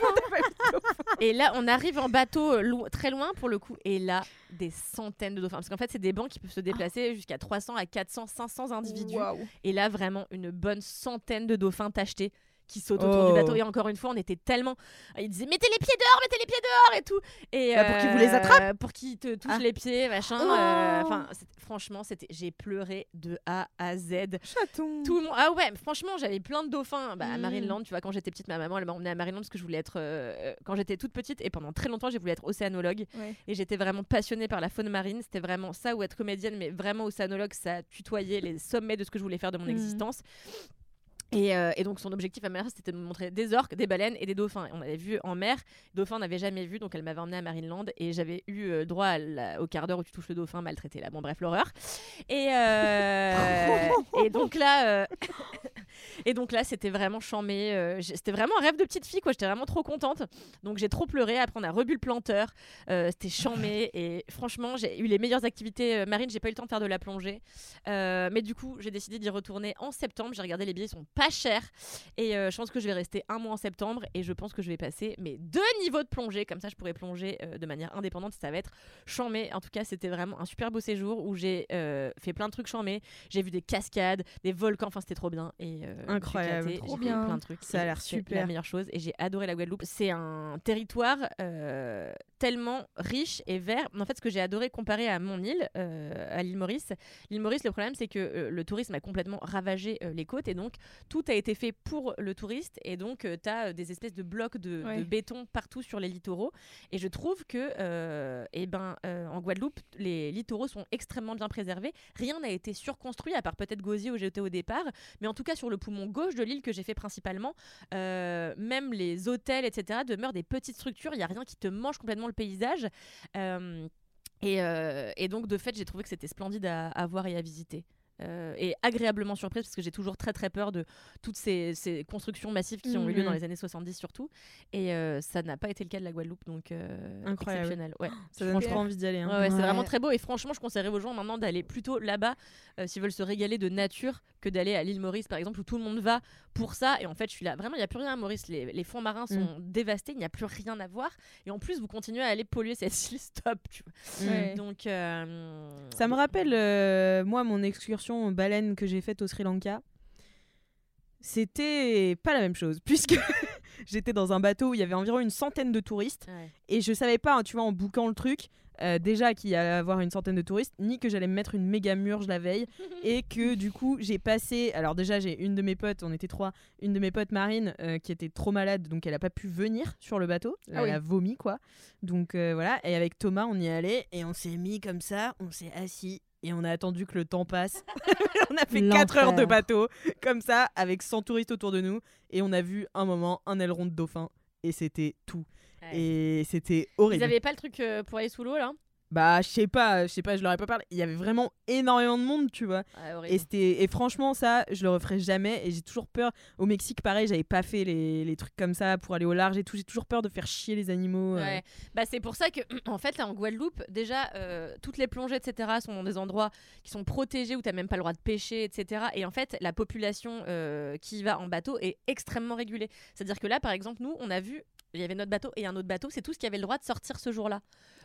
Et là, on arrive en bateau euh, lo- très loin pour le coup. Et là, des centaines de dauphins. Parce qu'en fait, c'est des bancs qui peuvent se déplacer jusqu'à 300 à 400, 500 individus. Et là, vraiment, une bonne centaine de dauphins tachetés qui sautent autour Oh. du bateau. Et encore une fois, on était tellement. Ils disaient mettez les pieds dehors, mettez les pieds dehors et tout. Et Bah, pour qu'ils vous les euh, attrapent Pour qu'ils te touchent Ah. les pieds, machin. Oh. euh, Enfin, franchement, c'était. J'ai pleuré de A à Z. Chaton. Tout le monde. Ah ouais, franchement, j'avais plein de dauphins. Bah, À Mm. Marineland, tu vois, quand j'étais petite, ma maman, elle m'a emmenée à Marineland parce que je voulais être. euh, quand j'étais toute petite et pendant très longtemps, j'ai voulu être océanologue. Ouais. Et j'étais vraiment passionnée par la faune marine. C'était vraiment ça ou être comédienne, mais vraiment océanologue, ça tutoyait les sommets de ce que je voulais faire de mon Mhm. existence. Et, euh, et donc son objectif à ma mère c'était de me montrer des orques, des baleines et des dauphins. Et on avait vu en mer, dauphins on n'avait jamais vu, donc elle m'avait emmené à Marineland et j'avais eu euh, droit la- au quart d'heure où tu touches le dauphin maltraité là. Bon bref l'horreur. Et, euh, et donc là, et donc là c'était vraiment chambé. euh, c'était vraiment un rêve de petite fille quoi. J'étais vraiment trop contente. Donc j'ai trop pleuré. Après on a rebu le planteur. Euh, c'était chambé et franchement j'ai eu les meilleures activités euh, marines. J'ai pas eu le temps de faire de la plongée, mais du coup j'ai décidé d'y retourner en septembre. J'ai regardé les billets sont pas chers et je pense que je vais rester un mois en septembre et je pense que je vais passer mes deux niveaux de plongée comme ça je pourrai plonger de manière indépendante. Ça va être chambé. En tout cas c'était vraiment un super beau séjour où j'ai fait plein de trucs chambés. J'ai vu des cascades, des volcans. Enfin c'était trop bien et euh, Incroyable. Trop bien. plein de trucs. Ça a l'air super. La meilleure chose et j'ai adoré la Guadeloupe. C'est un territoire euh, tellement riche et vert. En fait, ce que j'ai adoré comparer à mon île, euh, à l'île Maurice, l'île Maurice, le problème, c'est que euh, le tourisme a complètement ravagé euh, les côtes et donc tout a été fait pour le touriste et donc tu as des espèces de blocs de, béton partout sur les littoraux. Et je trouve que, eh ben, en Guadeloupe, les littoraux sont extrêmement bien préservés. Rien n'a été surconstruit, à part peut-être Gosier où j'étais au départ. Mais en tout cas, sur le poumon gauche de l'île que j'ai fait principalement, même les hôtels, etc., demeurent des petites structures. Il n'y a rien qui te mange complètement le paysage. Euh, et, euh, et donc, de fait, j'ai trouvé que c'était splendide à voir et à visiter. Euh, et agréablement surprise parce que j'ai toujours très très peur de toutes ces, ces constructions massives qui ont eu lieu Mhm. dans les années 70 surtout et euh, ça n'a pas été le cas de la Guadeloupe donc euh, Incroyable. exceptionnel ouais Ça donne trop envie d'y aller. hein. Ouais, ouais, c'est vraiment très beau et franchement je conseillerais aux gens maintenant d'aller plutôt là-bas s'ils veulent se régaler de nature que d'aller à l'île Maurice par exemple où tout le monde va pour ça et en fait je suis là vraiment il n'y a plus rien à Maurice les, les fonds marins sont dévastés il n'y a plus rien à voir et en plus vous continuez à aller polluer cette île stop tu vois. Mm. Donc Ça me rappelle, moi, mon excursion baleine que j'ai faite au Sri Lanka. C'était pas la même chose, puisque j'étais dans un bateau où il y avait environ une centaine de touristes. ouais. Et je savais pas, hein, tu vois, en bouquant le truc, euh, déjà qu'il y allait avoir une centaine de touristes, ni que j'allais me mettre une méga murge la veille. et que du coup, j'ai passé. Alors, déjà, j'ai une de mes potes, on était trois, une de mes potes marine euh, qui était trop malade, donc elle a pas pu venir sur le bateau. Ah elle oui. a vomi, quoi. Donc euh, voilà. Et avec Thomas, on y allait et on s'est mis comme ça, on s'est assis. Et on a attendu que le temps passe. on a fait 4 heures de bateau, comme ça, avec 100 touristes autour de nous. Et on a vu un moment un aileron de dauphin. Et c'était tout. Ouais. Et c'était Vous horrible. avez pas le truc euh, pour aller sous l'eau là? Bah, je sais pas, je sais pas, je leur ai pas parlé. Il y avait vraiment énormément de monde, tu vois. Ouais, horrible. Et, c'était, et franchement, ça, je le referai jamais. Et j'ai toujours peur. Au Mexique, pareil, j'avais pas fait les, les trucs comme ça pour aller au large et tout. J'ai toujours peur de faire chier les animaux. euh. Ouais. Bah, c'est pour ça que, en fait, là, en Guadeloupe, déjà, euh, toutes les plongées, etc., sont dans des endroits qui sont protégés où tu n'as même pas le droit de pêcher, etc. Et en fait, la population euh, qui va en bateau est extrêmement régulée. C'est-à-dire que là, par exemple, nous, on a vu, il y avait notre bateau et un autre bateau, c'est tout ce qui avait le droit de sortir ce jour-là.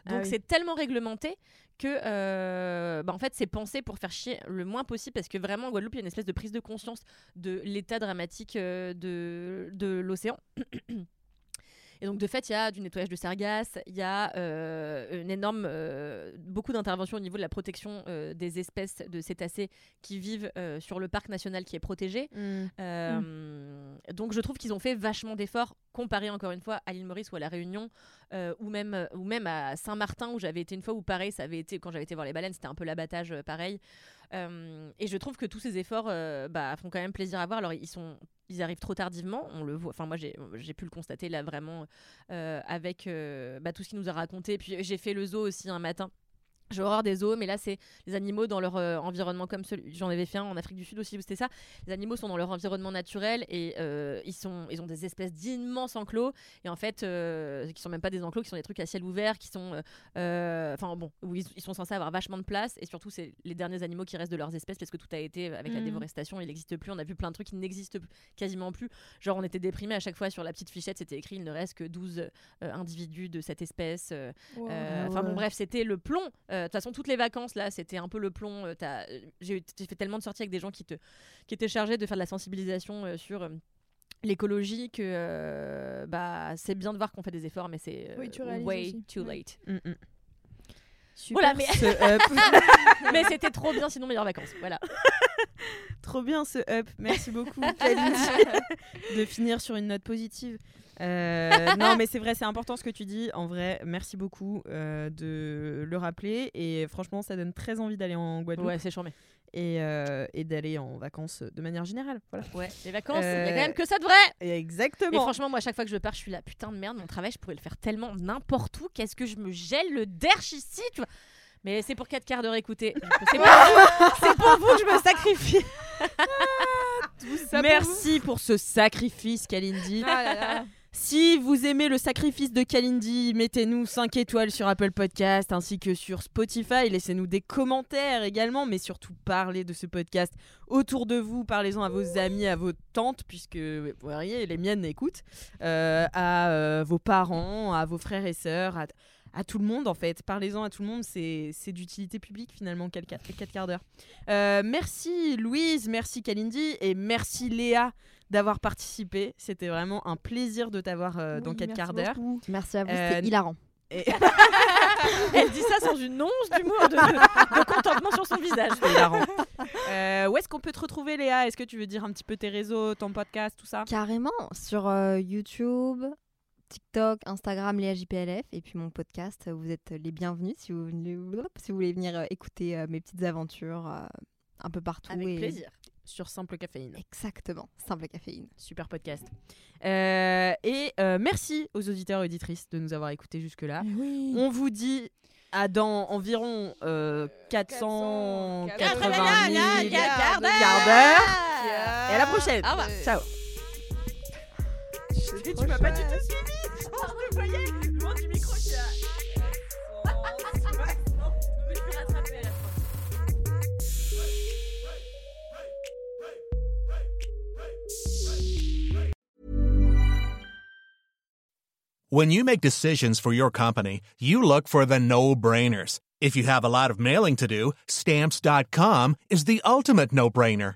Donc, Ah oui. c'est tellement réglementé que, euh, bah, en fait, c'est pensé pour faire chier le moins possible parce que vraiment, en Guadeloupe, il y a une espèce de prise de conscience de l'état dramatique euh, de, de l'océan. Et donc, de fait, il y a du nettoyage de sargasses, il y a euh, une énorme, euh, beaucoup d'interventions au niveau de la protection euh, des espèces de cétacés qui vivent sur le parc national qui est protégé. Mm. Euh, Donc, je trouve qu'ils ont fait vachement d'efforts comparé encore une fois à l'île Maurice ou à la Réunion euh, ou même euh, ou même à Saint-Martin où j'avais été une fois où pareil, ça avait été quand j'avais été voir les baleines, c'était un peu l'abattage euh, pareil. Et je trouve que tous ces efforts bah, font quand même plaisir à voir. Alors ils sont, ils arrivent trop tardivement. On le voit. Enfin moi j'ai, pu le constater là vraiment avec bah, tout ce qu'il nous a raconté. Puis j'ai fait le zoo aussi un matin. J'ai horreur des zoos, mais là, c'est les animaux dans leur euh, environnement comme celui. J'en avais fait un en Afrique du Sud aussi, où c'était ça. Les animaux sont dans leur environnement naturel et euh, ils, sont, ils ont des espèces d'immenses enclos. Et en fait, euh, qui sont même pas des enclos, qui sont des trucs à ciel ouvert, qui sont. euh, euh, Enfin, bon, où ils, ils sont censés avoir vachement de place. Et surtout, c'est les derniers animaux qui restent de leurs espèces parce que tout a été, avec la Mhm. déforestation, il n'existe plus. On a vu plein de trucs qui n'existent quasiment plus. Genre, on était déprimés à chaque fois sur la petite fichette, c'était écrit il ne reste que 12 euh, individus de cette espèce. euh, Wow. euh, Enfin bon, bref, c'était le plomb. Euh, De toute façon, toutes les vacances là, c'était un peu le plomb. Euh, t'as- euh, J'ai fait tellement de sorties avec des gens qui, te, qui étaient chargés de faire de la sensibilisation euh, sur. l'écologie que euh, bah c'est bien de voir qu'on fait des efforts mais c'est euh, Oui, way aussi. too Ouais. late Mm, mm. Super Voilà, mais- ce up. mais c'était trop bien sinon meilleures vacances voilà Trop bien ce up. Merci beaucoup, Kalindi, de finir sur une note positive. Euh, non, mais c'est vrai, c'est important ce que tu dis. En vrai, merci beaucoup euh, de le rappeler. Et franchement, ça donne très envie d'aller en Guadeloupe ouais c'est charmé et, euh, et d'aller en vacances de manière générale. Voilà. ouais les vacances il y a quand même que ça de vrai Et et exactement. franchement moi à chaque fois que je pars je suis là putain de merde mon travail je pourrais le faire tellement n'importe où qu'est-ce que je me gèle le derche ici tu vois mais c'est pour 4 quarts d'heure écoutez c'est pour, vous que je me sacrifie Tout ça pour Merci pour ce sacrifice, Kalindi. Ah là là. Si vous aimez le sacrifice de Kalindi, mettez-nous 5 étoiles sur Apple Podcast ainsi que sur Spotify. Laissez-nous des commentaires également, mais surtout parlez de ce podcast autour de vous. Parlez-en à vos amis, à vos tantes, puisque vous voyez, les miennes écoutent, euh, à euh, vos parents, à vos frères et sœurs, à, à tout le monde en fait. Parlez-en à tout le monde, c'est c'est d'utilité publique finalement, 4 quarts d'heure. Euh, merci Louise, merci Kalindi et merci Léa d'avoir participé. C'était vraiment un plaisir de t'avoir euh, dans Oui, 4 merci quarts d'heure. beaucoup. Merci à vous, Euh, c'était hilarant. Et- Elle dit ça sans une once d'humour, de, contentement sur son visage. Euh, où est-ce qu'on peut te retrouver, Léa? Est-ce que tu veux dire un petit peu tes réseaux, ton podcast, tout ça? Carrément, sur euh, YouTube, TikTok, Instagram, Léa JPLF, et puis mon podcast, vous êtes les bienvenus si vous, venez- si vous voulez venir euh, écouter euh, mes petites aventures euh, un peu partout. Avec et- plaisir. Sur Simple Caféine. Exactement, simple caféine. Super podcast. Euh, et euh, merci aux auditeurs et auditrices de nous avoir écoutés jusque-là. On vous dit à dans environ euh, 480 000 quart d'heure. quart d'heure. Et à la prochaine. Au revoir. Ciao. Tu m'as pas du tout te oh, voyais loin du micro qui a. When you make decisions for your company, you look for the no brainers. If you have a lot of mailing to do, stamps.com is the ultimate no brainer.